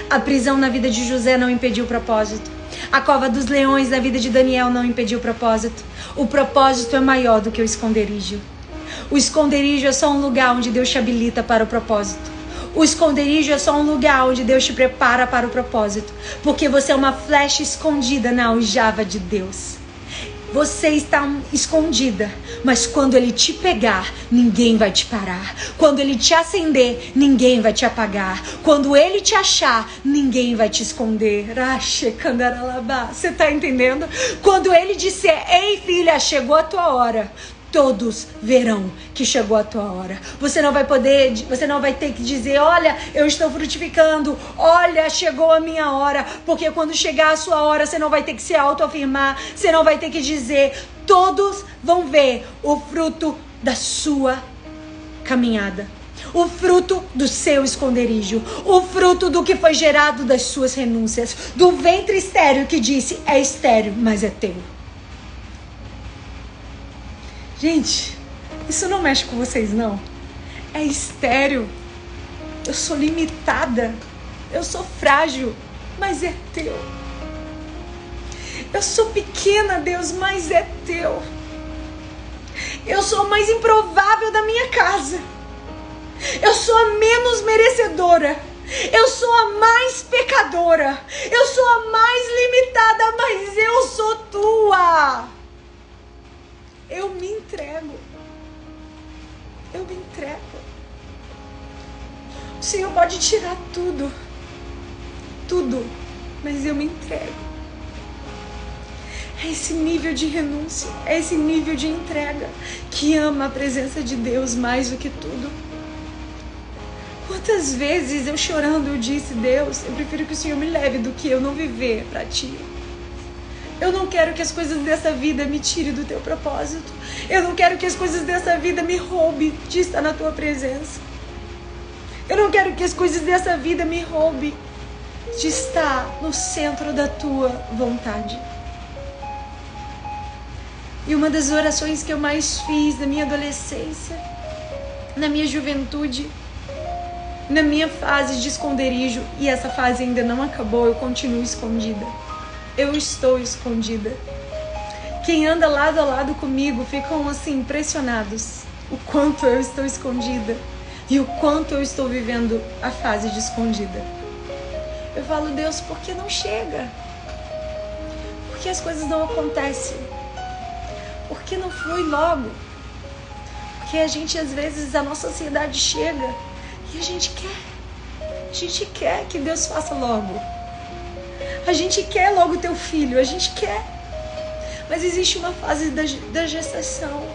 A prisão na vida de José não impediu o propósito. A cova dos leões na vida de Daniel não impediu o propósito. O propósito é maior do que o esconderijo. O esconderijo é só um lugar onde Deus te habilita para o propósito. O esconderijo é só um lugar onde Deus te prepara para o propósito, porque você é uma flecha escondida na aljava de Deus. Você está escondida, mas quando ele te pegar, ninguém vai te parar. Quando ele te acender, ninguém vai te apagar. Quando ele te achar, ninguém vai te esconder. Você está entendendo? Quando ele disser: Ei, filha, chegou a tua hora todos verão que chegou a tua hora. Você não vai poder, você não vai ter que dizer, olha, eu estou frutificando, olha, chegou a minha hora, porque quando chegar a sua hora, você não vai ter que se autoafirmar, você não vai ter que dizer, todos vão ver o fruto da sua caminhada. O fruto do seu esconderijo, o fruto do que foi gerado das suas renúncias, do ventre estéreo que disse: é estéreo, mas é teu. Gente, isso não mexe com vocês, não. É estéreo. Eu sou limitada. Eu sou frágil, mas é teu. Eu sou pequena, Deus, mas é teu. Eu sou a mais improvável da minha casa. Eu sou a menos merecedora. Eu sou a mais pecadora. Eu sou a mais limitada, mas eu sou tua. Eu me entrego. Eu me entrego. O Senhor pode tirar tudo. Tudo. Mas eu me entrego. É esse nível de renúncia, é esse nível de entrega que ama a presença de Deus mais do que tudo. Quantas vezes eu chorando eu disse, Deus, eu prefiro que o Senhor me leve do que eu não viver para ti. Eu não quero que as coisas dessa vida me tirem do teu propósito. Eu não quero que as coisas dessa vida me roubem de estar na tua presença. Eu não quero que as coisas dessa vida me roubem de estar no centro da tua vontade. E uma das orações que eu mais fiz na minha adolescência, na minha juventude, na minha fase de esconderijo, e essa fase ainda não acabou, eu continuo escondida eu estou escondida. Quem anda lado a lado comigo ficam assim impressionados o quanto eu estou escondida e o quanto eu estou vivendo a fase de escondida. Eu falo, Deus, por que não chega? Por que as coisas não acontecem? Por que não flui logo? Porque a gente, às vezes, a nossa ansiedade chega e a gente quer. A gente quer que Deus faça logo. A gente quer logo teu filho, a gente quer. Mas existe uma fase da, da gestação.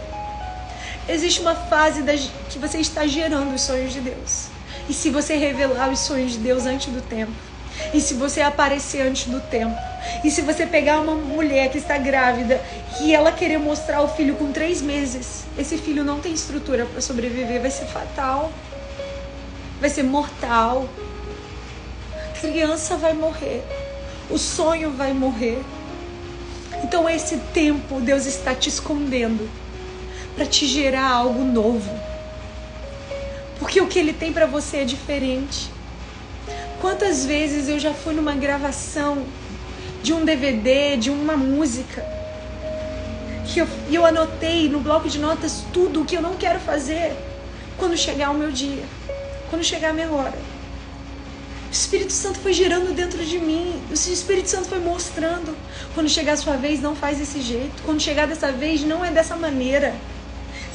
Existe uma fase da, que você está gerando os sonhos de Deus. E se você revelar os sonhos de Deus antes do tempo, e se você aparecer antes do tempo, e se você pegar uma mulher que está grávida e ela querer mostrar o filho com três meses, esse filho não tem estrutura para sobreviver, vai ser fatal, vai ser mortal. A criança vai morrer, o sonho vai morrer. Então, esse tempo Deus está te escondendo para te gerar algo novo. Porque o que Ele tem para você é diferente. Quantas vezes eu já fui numa gravação de um DVD, de uma música, que eu, eu anotei no bloco de notas tudo o que eu não quero fazer quando chegar o meu dia, quando chegar a minha hora. O Espírito Santo foi gerando dentro de mim, o Espírito Santo foi mostrando. Quando chegar a sua vez, não faz desse jeito. Quando chegar dessa vez, não é dessa maneira.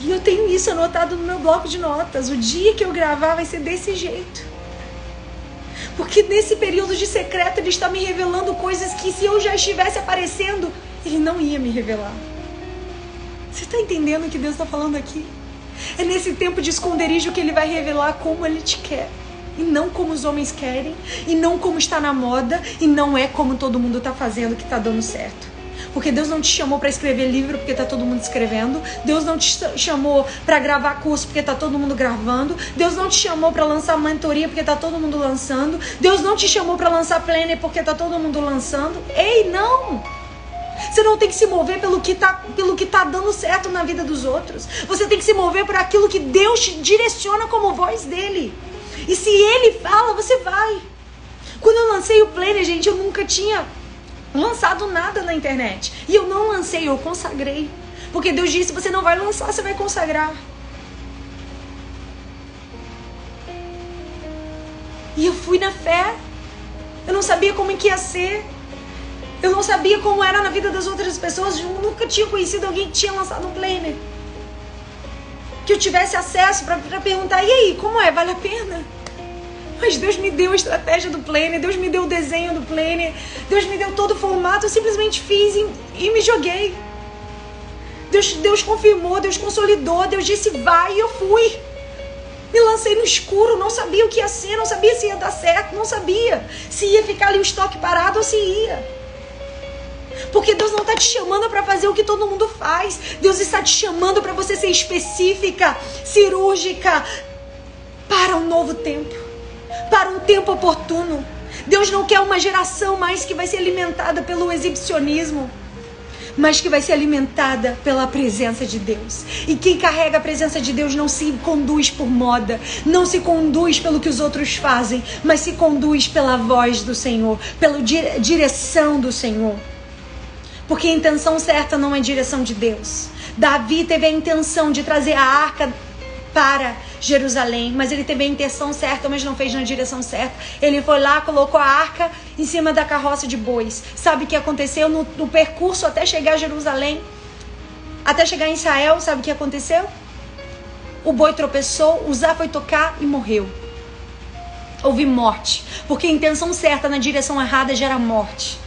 E eu tenho isso anotado no meu bloco de notas. O dia que eu gravar vai ser desse jeito. Porque nesse período de secreto ele está me revelando coisas que se eu já estivesse aparecendo, ele não ia me revelar. Você está entendendo o que Deus está falando aqui? É nesse tempo de esconderijo que ele vai revelar como ele te quer. E não como os homens querem, e não como está na moda, e não é como todo mundo está fazendo que está dando certo. Porque Deus não te chamou para escrever livro porque tá todo mundo escrevendo. Deus não te chamou para gravar curso porque tá todo mundo gravando. Deus não te chamou para lançar mentoria porque tá todo mundo lançando. Deus não te chamou para lançar planner porque tá todo mundo lançando. Ei, não! Você não tem que se mover pelo que, tá, pelo que tá dando certo na vida dos outros. Você tem que se mover por aquilo que Deus te direciona como voz dele. E se ele fala, você vai. Quando eu lancei o Planner, gente, eu nunca tinha lançado nada na internet. E eu não lancei, eu consagrei. Porque Deus disse: você não vai lançar, você vai consagrar. E eu fui na fé. Eu não sabia como que ia ser. Eu não sabia como era na vida das outras pessoas. Eu nunca tinha conhecido alguém que tinha lançado um planner. Que eu tivesse acesso para perguntar: e aí, como é? Vale a pena? Mas Deus me deu a estratégia do planner, Deus me deu o desenho do planner, Deus me deu todo o formato, eu simplesmente fiz e, e me joguei. Deus, Deus confirmou, Deus consolidou, Deus disse vai e eu fui. Me lancei no escuro, não sabia o que ia ser, não sabia se ia dar certo, não sabia se ia ficar ali o estoque parado ou se ia. Porque Deus não está te chamando para fazer o que todo mundo faz. Deus está te chamando para você ser específica, cirúrgica, para um novo tempo para um tempo oportuno. Deus não quer uma geração mais que vai ser alimentada pelo exibicionismo, mas que vai ser alimentada pela presença de Deus. E quem carrega a presença de Deus não se conduz por moda, não se conduz pelo que os outros fazem, mas se conduz pela voz do Senhor, pela direção do Senhor. Porque a intenção certa não é direção de Deus. Davi teve a intenção de trazer a arca para Jerusalém, mas ele teve a intenção certa, mas não fez na direção certa. Ele foi lá, colocou a arca em cima da carroça de bois. Sabe o que aconteceu no, no percurso até chegar a Jerusalém? Até chegar em Israel, sabe o que aconteceu? O boi tropeçou, o Zá foi tocar e morreu. Houve morte, porque a intenção certa na direção errada gera morte.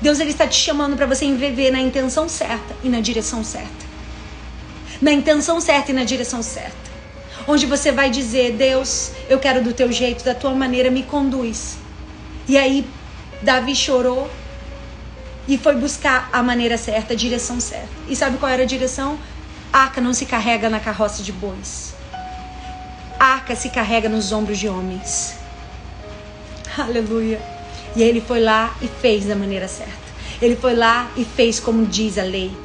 Deus ele está te chamando para você viver na intenção certa e na direção certa. Na intenção certa e na direção certa onde você vai dizer: Deus, eu quero do teu jeito, da tua maneira, me conduz. E aí, Davi chorou e foi buscar a maneira certa, a direção certa. E sabe qual era a direção? A arca não se carrega na carroça de bois. A arca se carrega nos ombros de homens. Aleluia. E ele foi lá e fez da maneira certa. Ele foi lá e fez como diz a lei,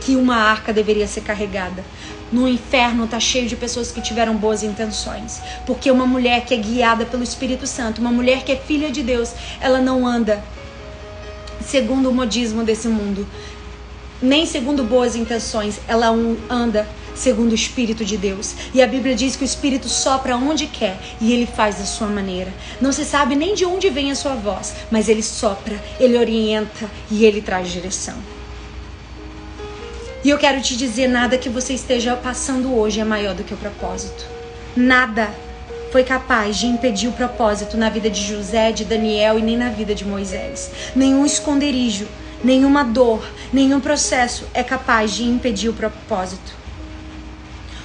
que uma arca deveria ser carregada no inferno está cheio de pessoas que tiveram boas intenções. Porque uma mulher que é guiada pelo Espírito Santo, uma mulher que é filha de Deus, ela não anda segundo o modismo desse mundo, nem segundo boas intenções, ela anda segundo o Espírito de Deus. E a Bíblia diz que o Espírito sopra onde quer e ele faz da sua maneira. Não se sabe nem de onde vem a sua voz, mas ele sopra, ele orienta e ele traz direção. E eu quero te dizer: nada que você esteja passando hoje é maior do que o propósito. Nada foi capaz de impedir o propósito na vida de José, de Daniel e nem na vida de Moisés. Nenhum esconderijo, nenhuma dor, nenhum processo é capaz de impedir o propósito.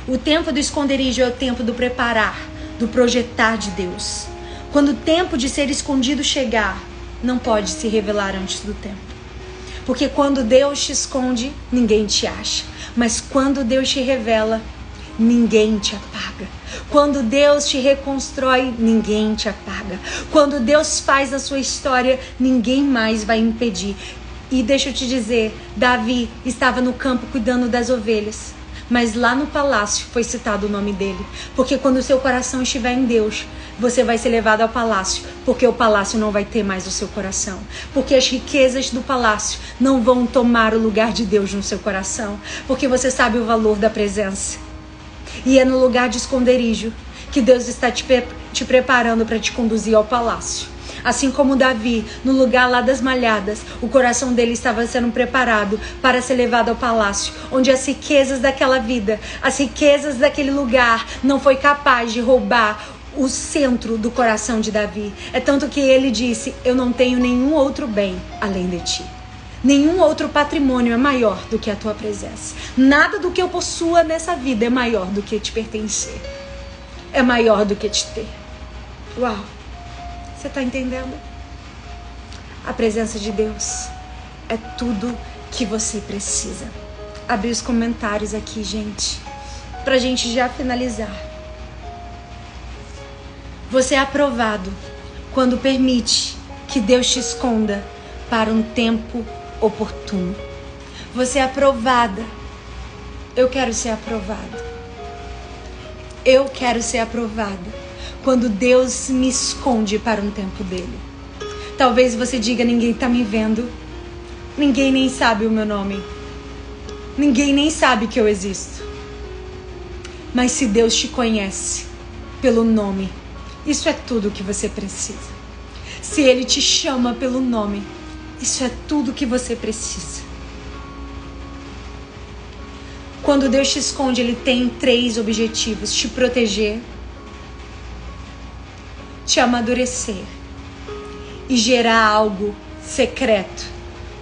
O tempo do esconderijo é o tempo do preparar, do projetar de Deus. Quando o tempo de ser escondido chegar, não pode se revelar antes do tempo. Porque quando Deus te esconde, ninguém te acha. Mas quando Deus te revela, ninguém te apaga. Quando Deus te reconstrói, ninguém te apaga. Quando Deus faz a sua história, ninguém mais vai impedir. E deixa eu te dizer, Davi estava no campo cuidando das ovelhas. Mas lá no palácio foi citado o nome dele. Porque quando o seu coração estiver em Deus, você vai ser levado ao palácio. Porque o palácio não vai ter mais o seu coração. Porque as riquezas do palácio não vão tomar o lugar de Deus no seu coração. Porque você sabe o valor da presença. E é no lugar de esconderijo que Deus está te, te preparando para te conduzir ao palácio. Assim como Davi, no lugar lá das malhadas, o coração dele estava sendo preparado para ser levado ao palácio, onde as riquezas daquela vida, as riquezas daquele lugar, não foi capaz de roubar o centro do coração de Davi. É tanto que ele disse: Eu não tenho nenhum outro bem além de ti. Nenhum outro patrimônio é maior do que a tua presença. Nada do que eu possua nessa vida é maior do que te pertencer. É maior do que te ter. Uau! Você está entendendo? A presença de Deus é tudo que você precisa. Abrir os comentários aqui, gente, pra gente já finalizar. Você é aprovado quando permite que Deus te esconda para um tempo oportuno. Você é aprovada. Eu quero ser aprovada. Eu quero ser aprovada quando Deus me esconde para um tempo dele. Talvez você diga: ninguém está me vendo, ninguém nem sabe o meu nome, ninguém nem sabe que eu existo. Mas se Deus te conhece pelo nome, isso é tudo o que você precisa. Se Ele te chama pelo nome, isso é tudo que você precisa. Quando Deus te esconde, Ele tem três objetivos: te proteger, te amadurecer e gerar algo secreto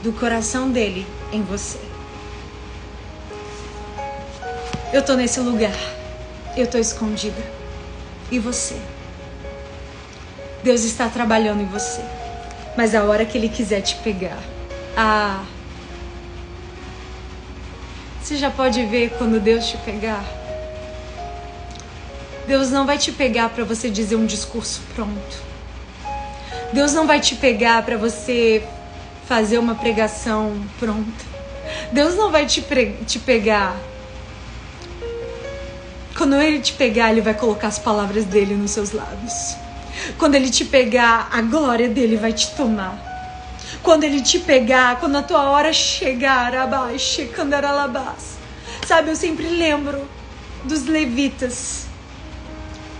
do coração dele em você. Eu tô nesse lugar. Eu tô escondida. E você? Deus está trabalhando em você. Mas a hora que ele quiser te pegar, ah, você já pode ver quando Deus te pegar. Deus não vai te pegar para você dizer um discurso pronto. Deus não vai te pegar para você fazer uma pregação pronta. Deus não vai te, te pegar. Quando Ele te pegar, Ele vai colocar as palavras dele nos seus lábios. Quando Ele te pegar, a glória dele vai te tomar. Quando Ele te pegar, quando a tua hora chegar, abaixo, candaralabás. Sabe, eu sempre lembro dos levitas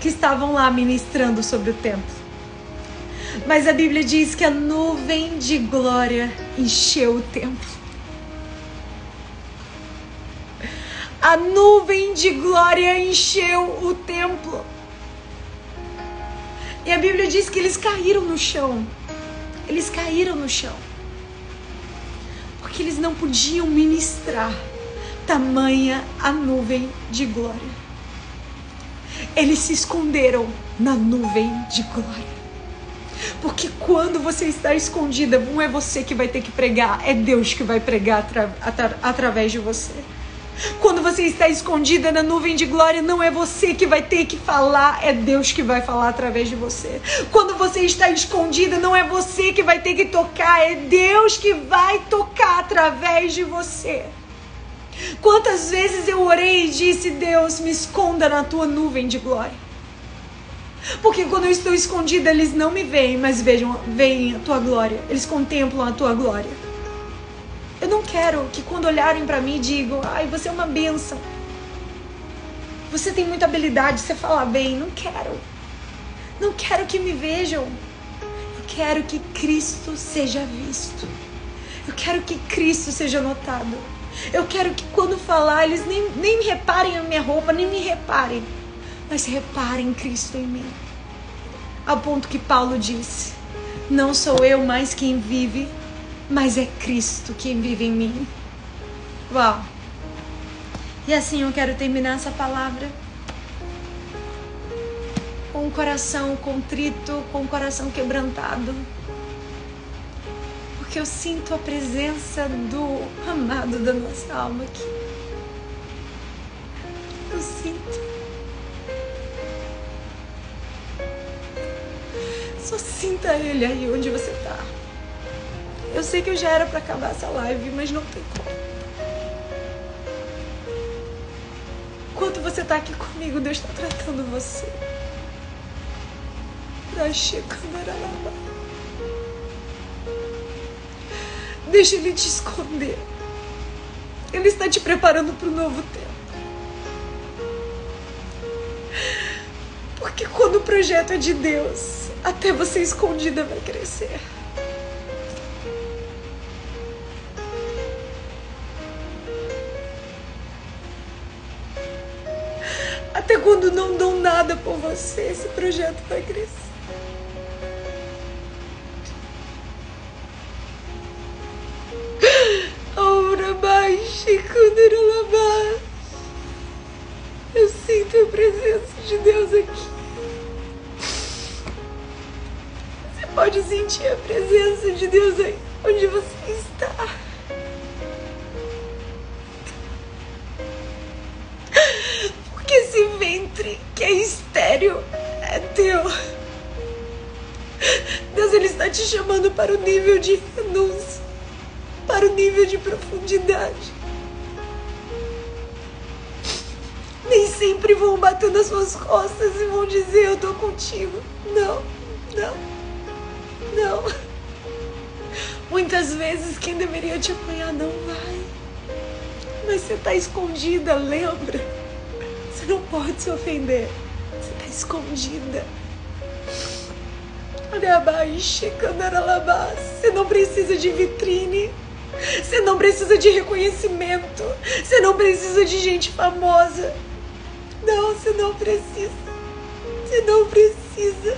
que estavam lá ministrando sobre o templo. Mas a Bíblia diz que a nuvem de glória encheu o templo. A nuvem de glória encheu o templo. E a Bíblia diz que eles caíram no chão. Eles caíram no chão. Porque eles não podiam ministrar tamanha a nuvem de glória eles se esconderam na nuvem de glória. Porque quando você está escondida, não é você que vai ter que pregar, é Deus que vai pregar atra atra através de você. Quando você está escondida na nuvem de glória, não é você que vai ter que falar, é Deus que vai falar através de você. Quando você está escondida, não é você que vai ter que tocar, é Deus que vai tocar através de você. Quantas vezes eu orei e disse: Deus, me esconda na tua nuvem de glória. Porque quando eu estou escondida, eles não me veem, mas vejam, veem a tua glória. Eles contemplam a tua glória. Eu não quero que quando olharem para mim digam: "Ai, você é uma benção. Você tem muita habilidade, você fala bem". Não quero. Não quero que me vejam. Eu quero que Cristo seja visto. Eu quero que Cristo seja notado. Eu quero que quando falar, eles nem, nem reparem a minha roupa, nem me reparem. Mas reparem Cristo em mim. Ao ponto que Paulo disse: Não sou eu mais quem vive, mas é Cristo quem vive em mim. Uau! E assim eu quero terminar essa palavra com o coração contrito, com o coração quebrantado porque eu sinto a presença do amado da nossa alma aqui. Eu sinto. Só sinta ele aí onde você tá. Eu sei que eu já era para acabar essa live, mas não tem como. Enquanto você tá aqui comigo, Deus está tratando você. Pra chegar Deixa ele te esconder. Ele está te preparando para o novo tempo. Porque quando o projeto é de Deus, até você escondida vai crescer. Até quando não dão nada por você, esse projeto vai crescer. Nas suas costas e vão dizer eu tô contigo. Não, não, não. Muitas vezes quem deveria te apanhar não vai. Mas você tá escondida, lembra? Você não pode se ofender. Você tá escondida. Você não precisa de vitrine. Você não precisa de reconhecimento. Você não precisa de gente famosa. Não, você não precisa. Você não precisa.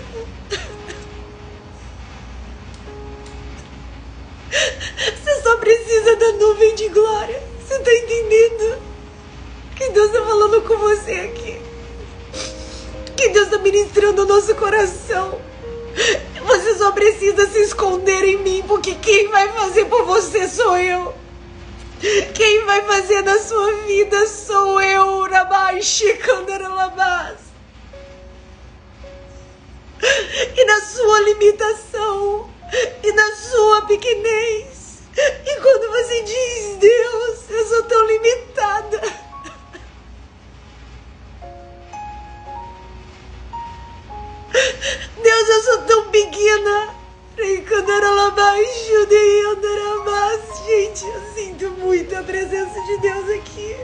Você só precisa da nuvem de glória. Você tá entendendo? Que Deus tá falando com você aqui. Que Deus tá ministrando o nosso coração. Você só precisa se esconder em mim, porque quem vai fazer por você sou eu. Quem vai fazer na sua vida sou. E na sua limitação, e na sua pequenez. E quando você diz, Deus, eu sou tão limitada. Deus, eu sou tão pequena. Gente, eu sinto muito a presença de Deus aqui.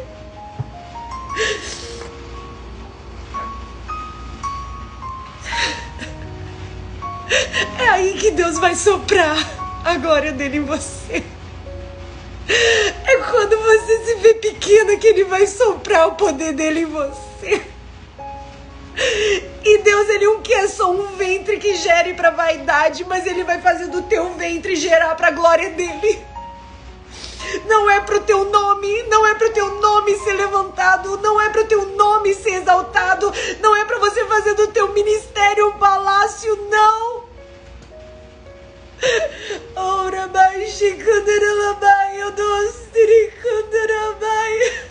É aí que Deus vai soprar a glória dele em você. É quando você se vê pequena que ele vai soprar o poder dele em você. E Deus, Ele não quer só um ventre que gere para vaidade, mas Ele vai fazer do teu ventre gerar para a glória dEle. Não é para o teu nome, não é para o teu nome ser levantado, não é para o teu nome ser exaltado, não é para você fazer do teu ministério um palácio, não. Ora, baixi, candaralabai, eu doce, candarabai.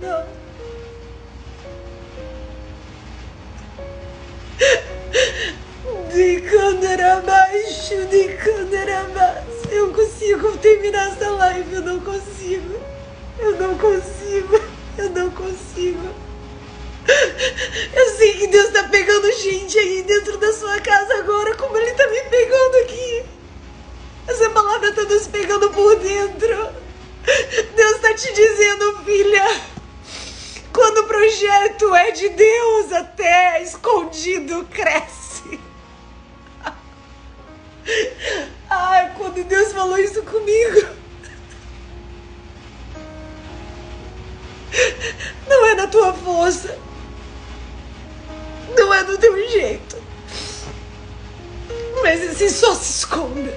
Não. De câmera de. Eu consigo terminar essa live, eu não consigo. Eu não consigo, eu não consigo. Eu sei que Deus tá pegando gente aí dentro da sua casa agora, como Ele tá me pegando aqui. Essa palavra tá nos pegando por dentro. Deus tá te dizendo, filha. Quando o projeto é de Deus, até escondido cresce. Ai, quando Deus falou isso comigo. Não é da tua força. Não é do teu jeito. Mas assim, só se esconda.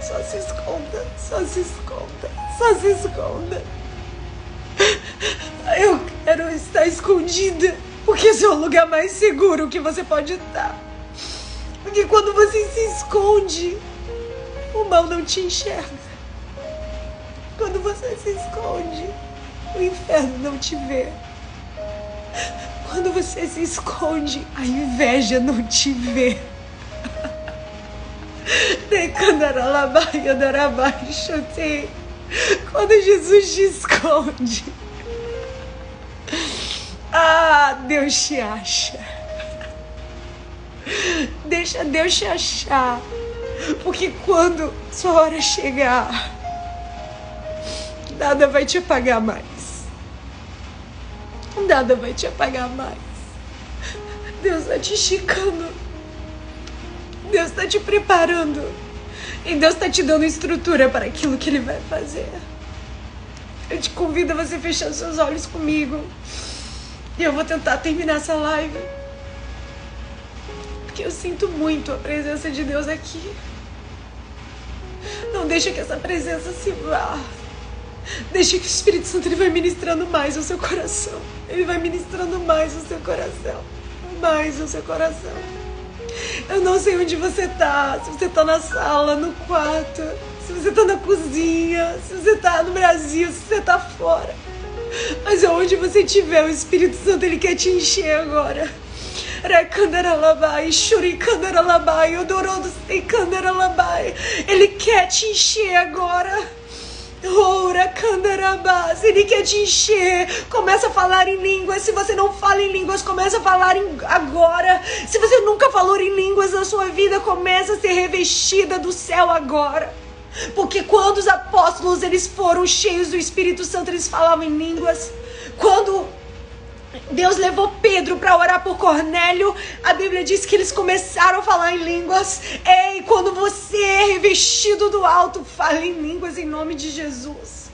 Só se esconda. Só se esconda. Só se esconda. Eu quero estar escondida. Porque esse é o lugar mais seguro que você pode estar. Porque quando você se esconde, o mal não te enxerga. Quando você se esconde, o inferno não te vê. Quando você se esconde, a inveja não te vê. Quando Jesus te esconde, ah, Deus te acha. Deixa Deus te achar. Porque quando sua hora chegar, nada vai te apagar mais. Nada vai te apagar mais. Deus está te esticando. Deus está te preparando. E Deus está te dando estrutura para aquilo que Ele vai fazer. Eu te convido a você fechar seus olhos comigo. E eu vou tentar terminar essa live. Porque eu sinto muito a presença de Deus aqui. Não deixa que essa presença se vá. Deixa que o Espírito Santo ele vai ministrando mais o seu coração. Ele vai ministrando mais o seu coração. Mais o seu coração. Eu não sei onde você tá. Se você tá na sala, no quarto, se você tá na cozinha, se você tá no Brasil, se você tá fora. Mas aonde você estiver, o Espírito Santo ele quer te encher agora. Ele quer te encher agora. Ora, candarabás, ele quer te encher. Começa a falar em línguas. Se você não fala em línguas, começa a falar em agora. Se você nunca falou em línguas na sua vida, começa a ser revestida do céu agora. Porque quando os apóstolos eles foram cheios do Espírito Santo, eles falavam em línguas. Quando Deus levou Pedro para orar por Cornélio. A Bíblia diz que eles começaram a falar em línguas. Ei, quando você é revestido do alto, fale em línguas em nome de Jesus.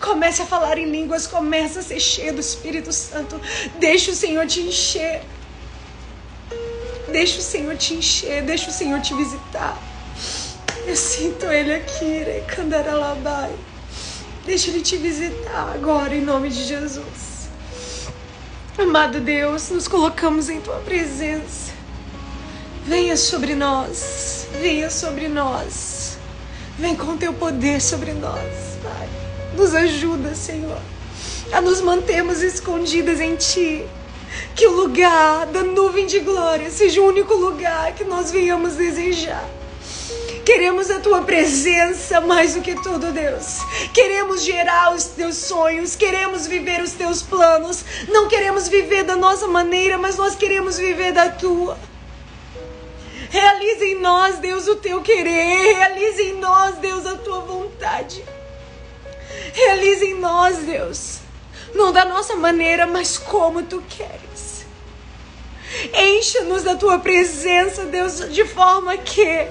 Comece a falar em línguas, comece a ser cheio do Espírito Santo. Deixa o Senhor te encher. Deixa o Senhor te encher, deixa o Senhor te visitar. Eu sinto Ele aqui, Candaralabai. Deixa Ele te visitar agora, em nome de Jesus. Amado Deus, nos colocamos em tua presença. Venha sobre nós, venha sobre nós. Vem com teu poder sobre nós, Pai. Nos ajuda, Senhor, a nos mantermos escondidas em Ti. Que o lugar da nuvem de glória seja o único lugar que nós venhamos desejar. Queremos a tua presença mais do que tudo, Deus. Queremos gerar os teus sonhos, queremos viver os teus planos. Não queremos viver da nossa maneira, mas nós queremos viver da tua. Realize em nós, Deus, o teu querer. Realize em nós, Deus, a tua vontade. Realize em nós, Deus. Não da nossa maneira, mas como tu queres. Encha-nos da tua presença, Deus, de forma que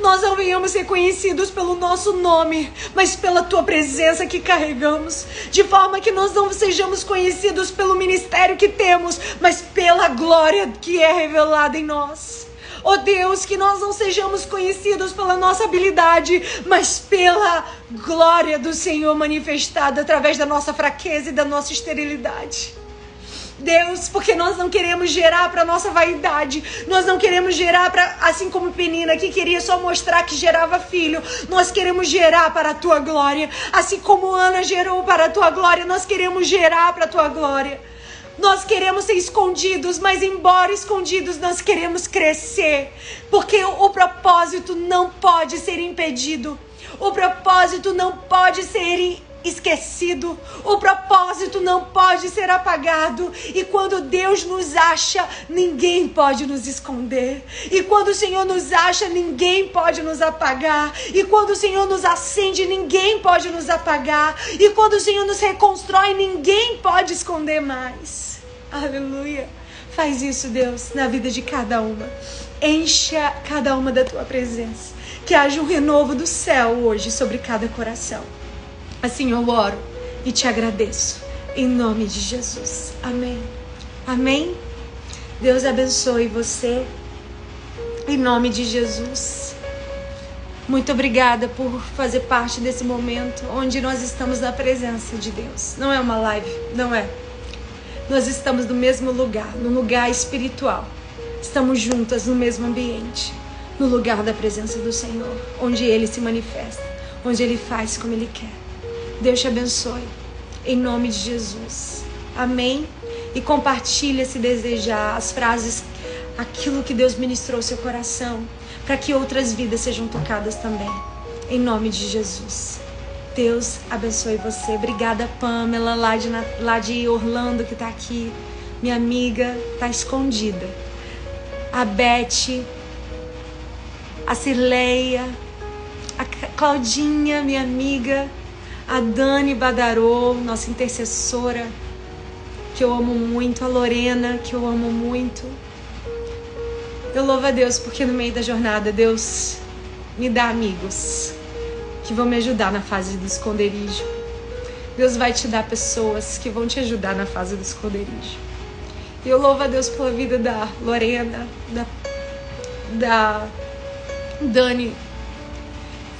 nós não venhamos ser conhecidos pelo nosso nome, mas pela tua presença que carregamos, de forma que nós não sejamos conhecidos pelo ministério que temos, mas pela glória que é revelada em nós. Oh Deus, que nós não sejamos conhecidos pela nossa habilidade, mas pela glória do Senhor manifestada através da nossa fraqueza e da nossa esterilidade. Deus, porque nós não queremos gerar para nossa vaidade. Nós não queremos gerar para assim como Penina que queria só mostrar que gerava filho. Nós queremos gerar para a tua glória, assim como Ana gerou para a tua glória, nós queremos gerar para a tua glória. Nós queremos ser escondidos, mas embora escondidos, nós queremos crescer, porque o, propósito não pode ser impedido. O propósito não pode ser esquecido. O propósito não pode ser apagado. E quando Deus nos acha, ninguém pode nos esconder. E quando o Senhor nos acha, ninguém pode nos apagar. E quando o Senhor nos acende, ninguém pode nos apagar. E quando o Senhor nos reconstrói, ninguém pode esconder mais. Aleluia. Faz isso, Deus, na vida de cada uma. Encha cada uma da tua presença. Que haja um renovo do céu hoje sobre cada coração. Assim eu oro e te agradeço. Em nome de Jesus. Amém. Amém. Deus abençoe você. Em nome de Jesus. Muito obrigada por fazer parte desse momento onde nós estamos na presença de Deus. Não é uma live, não é. Nós estamos no mesmo lugar, no lugar espiritual. Estamos juntas no mesmo ambiente, no lugar da presença do Senhor, onde Ele se manifesta, onde Ele faz como Ele quer. Deus te abençoe, em nome de Jesus. Amém? E compartilha se desejar as frases, aquilo que Deus ministrou ao seu coração, para que outras vidas sejam tocadas também. Em nome de Jesus. Deus abençoe você. Obrigada, Pamela, lá de, lá de Orlando, que está aqui. Minha amiga está escondida. A Beth, a Cirleia, a Claudinha, minha amiga, a Dani Badarou, nossa intercessora, que eu amo muito, a Lorena, que eu amo muito. Eu louvo a Deus porque no meio da jornada Deus me dá amigos que vão me ajudar na fase do esconderijo. Deus vai te dar pessoas que vão te ajudar na fase do esconderijo. E eu louvo a Deus pela vida da Lorena, da, da Dani,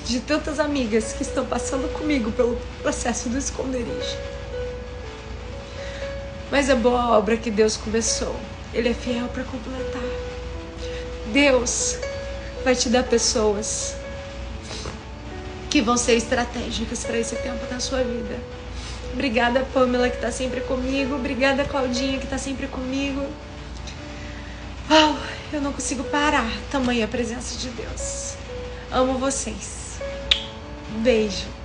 de tantas amigas que estão passando comigo pelo processo do esconderijo. Mas a boa obra que Deus começou, Ele é fiel para completar. Deus vai te dar pessoas que vão ser estratégicas para esse tempo da sua vida. Obrigada, Pamela, que está sempre comigo. Obrigada, Claudinha, que está sempre comigo. Oh, eu não consigo parar. Tamanha a presença de Deus. Amo vocês. Beijo.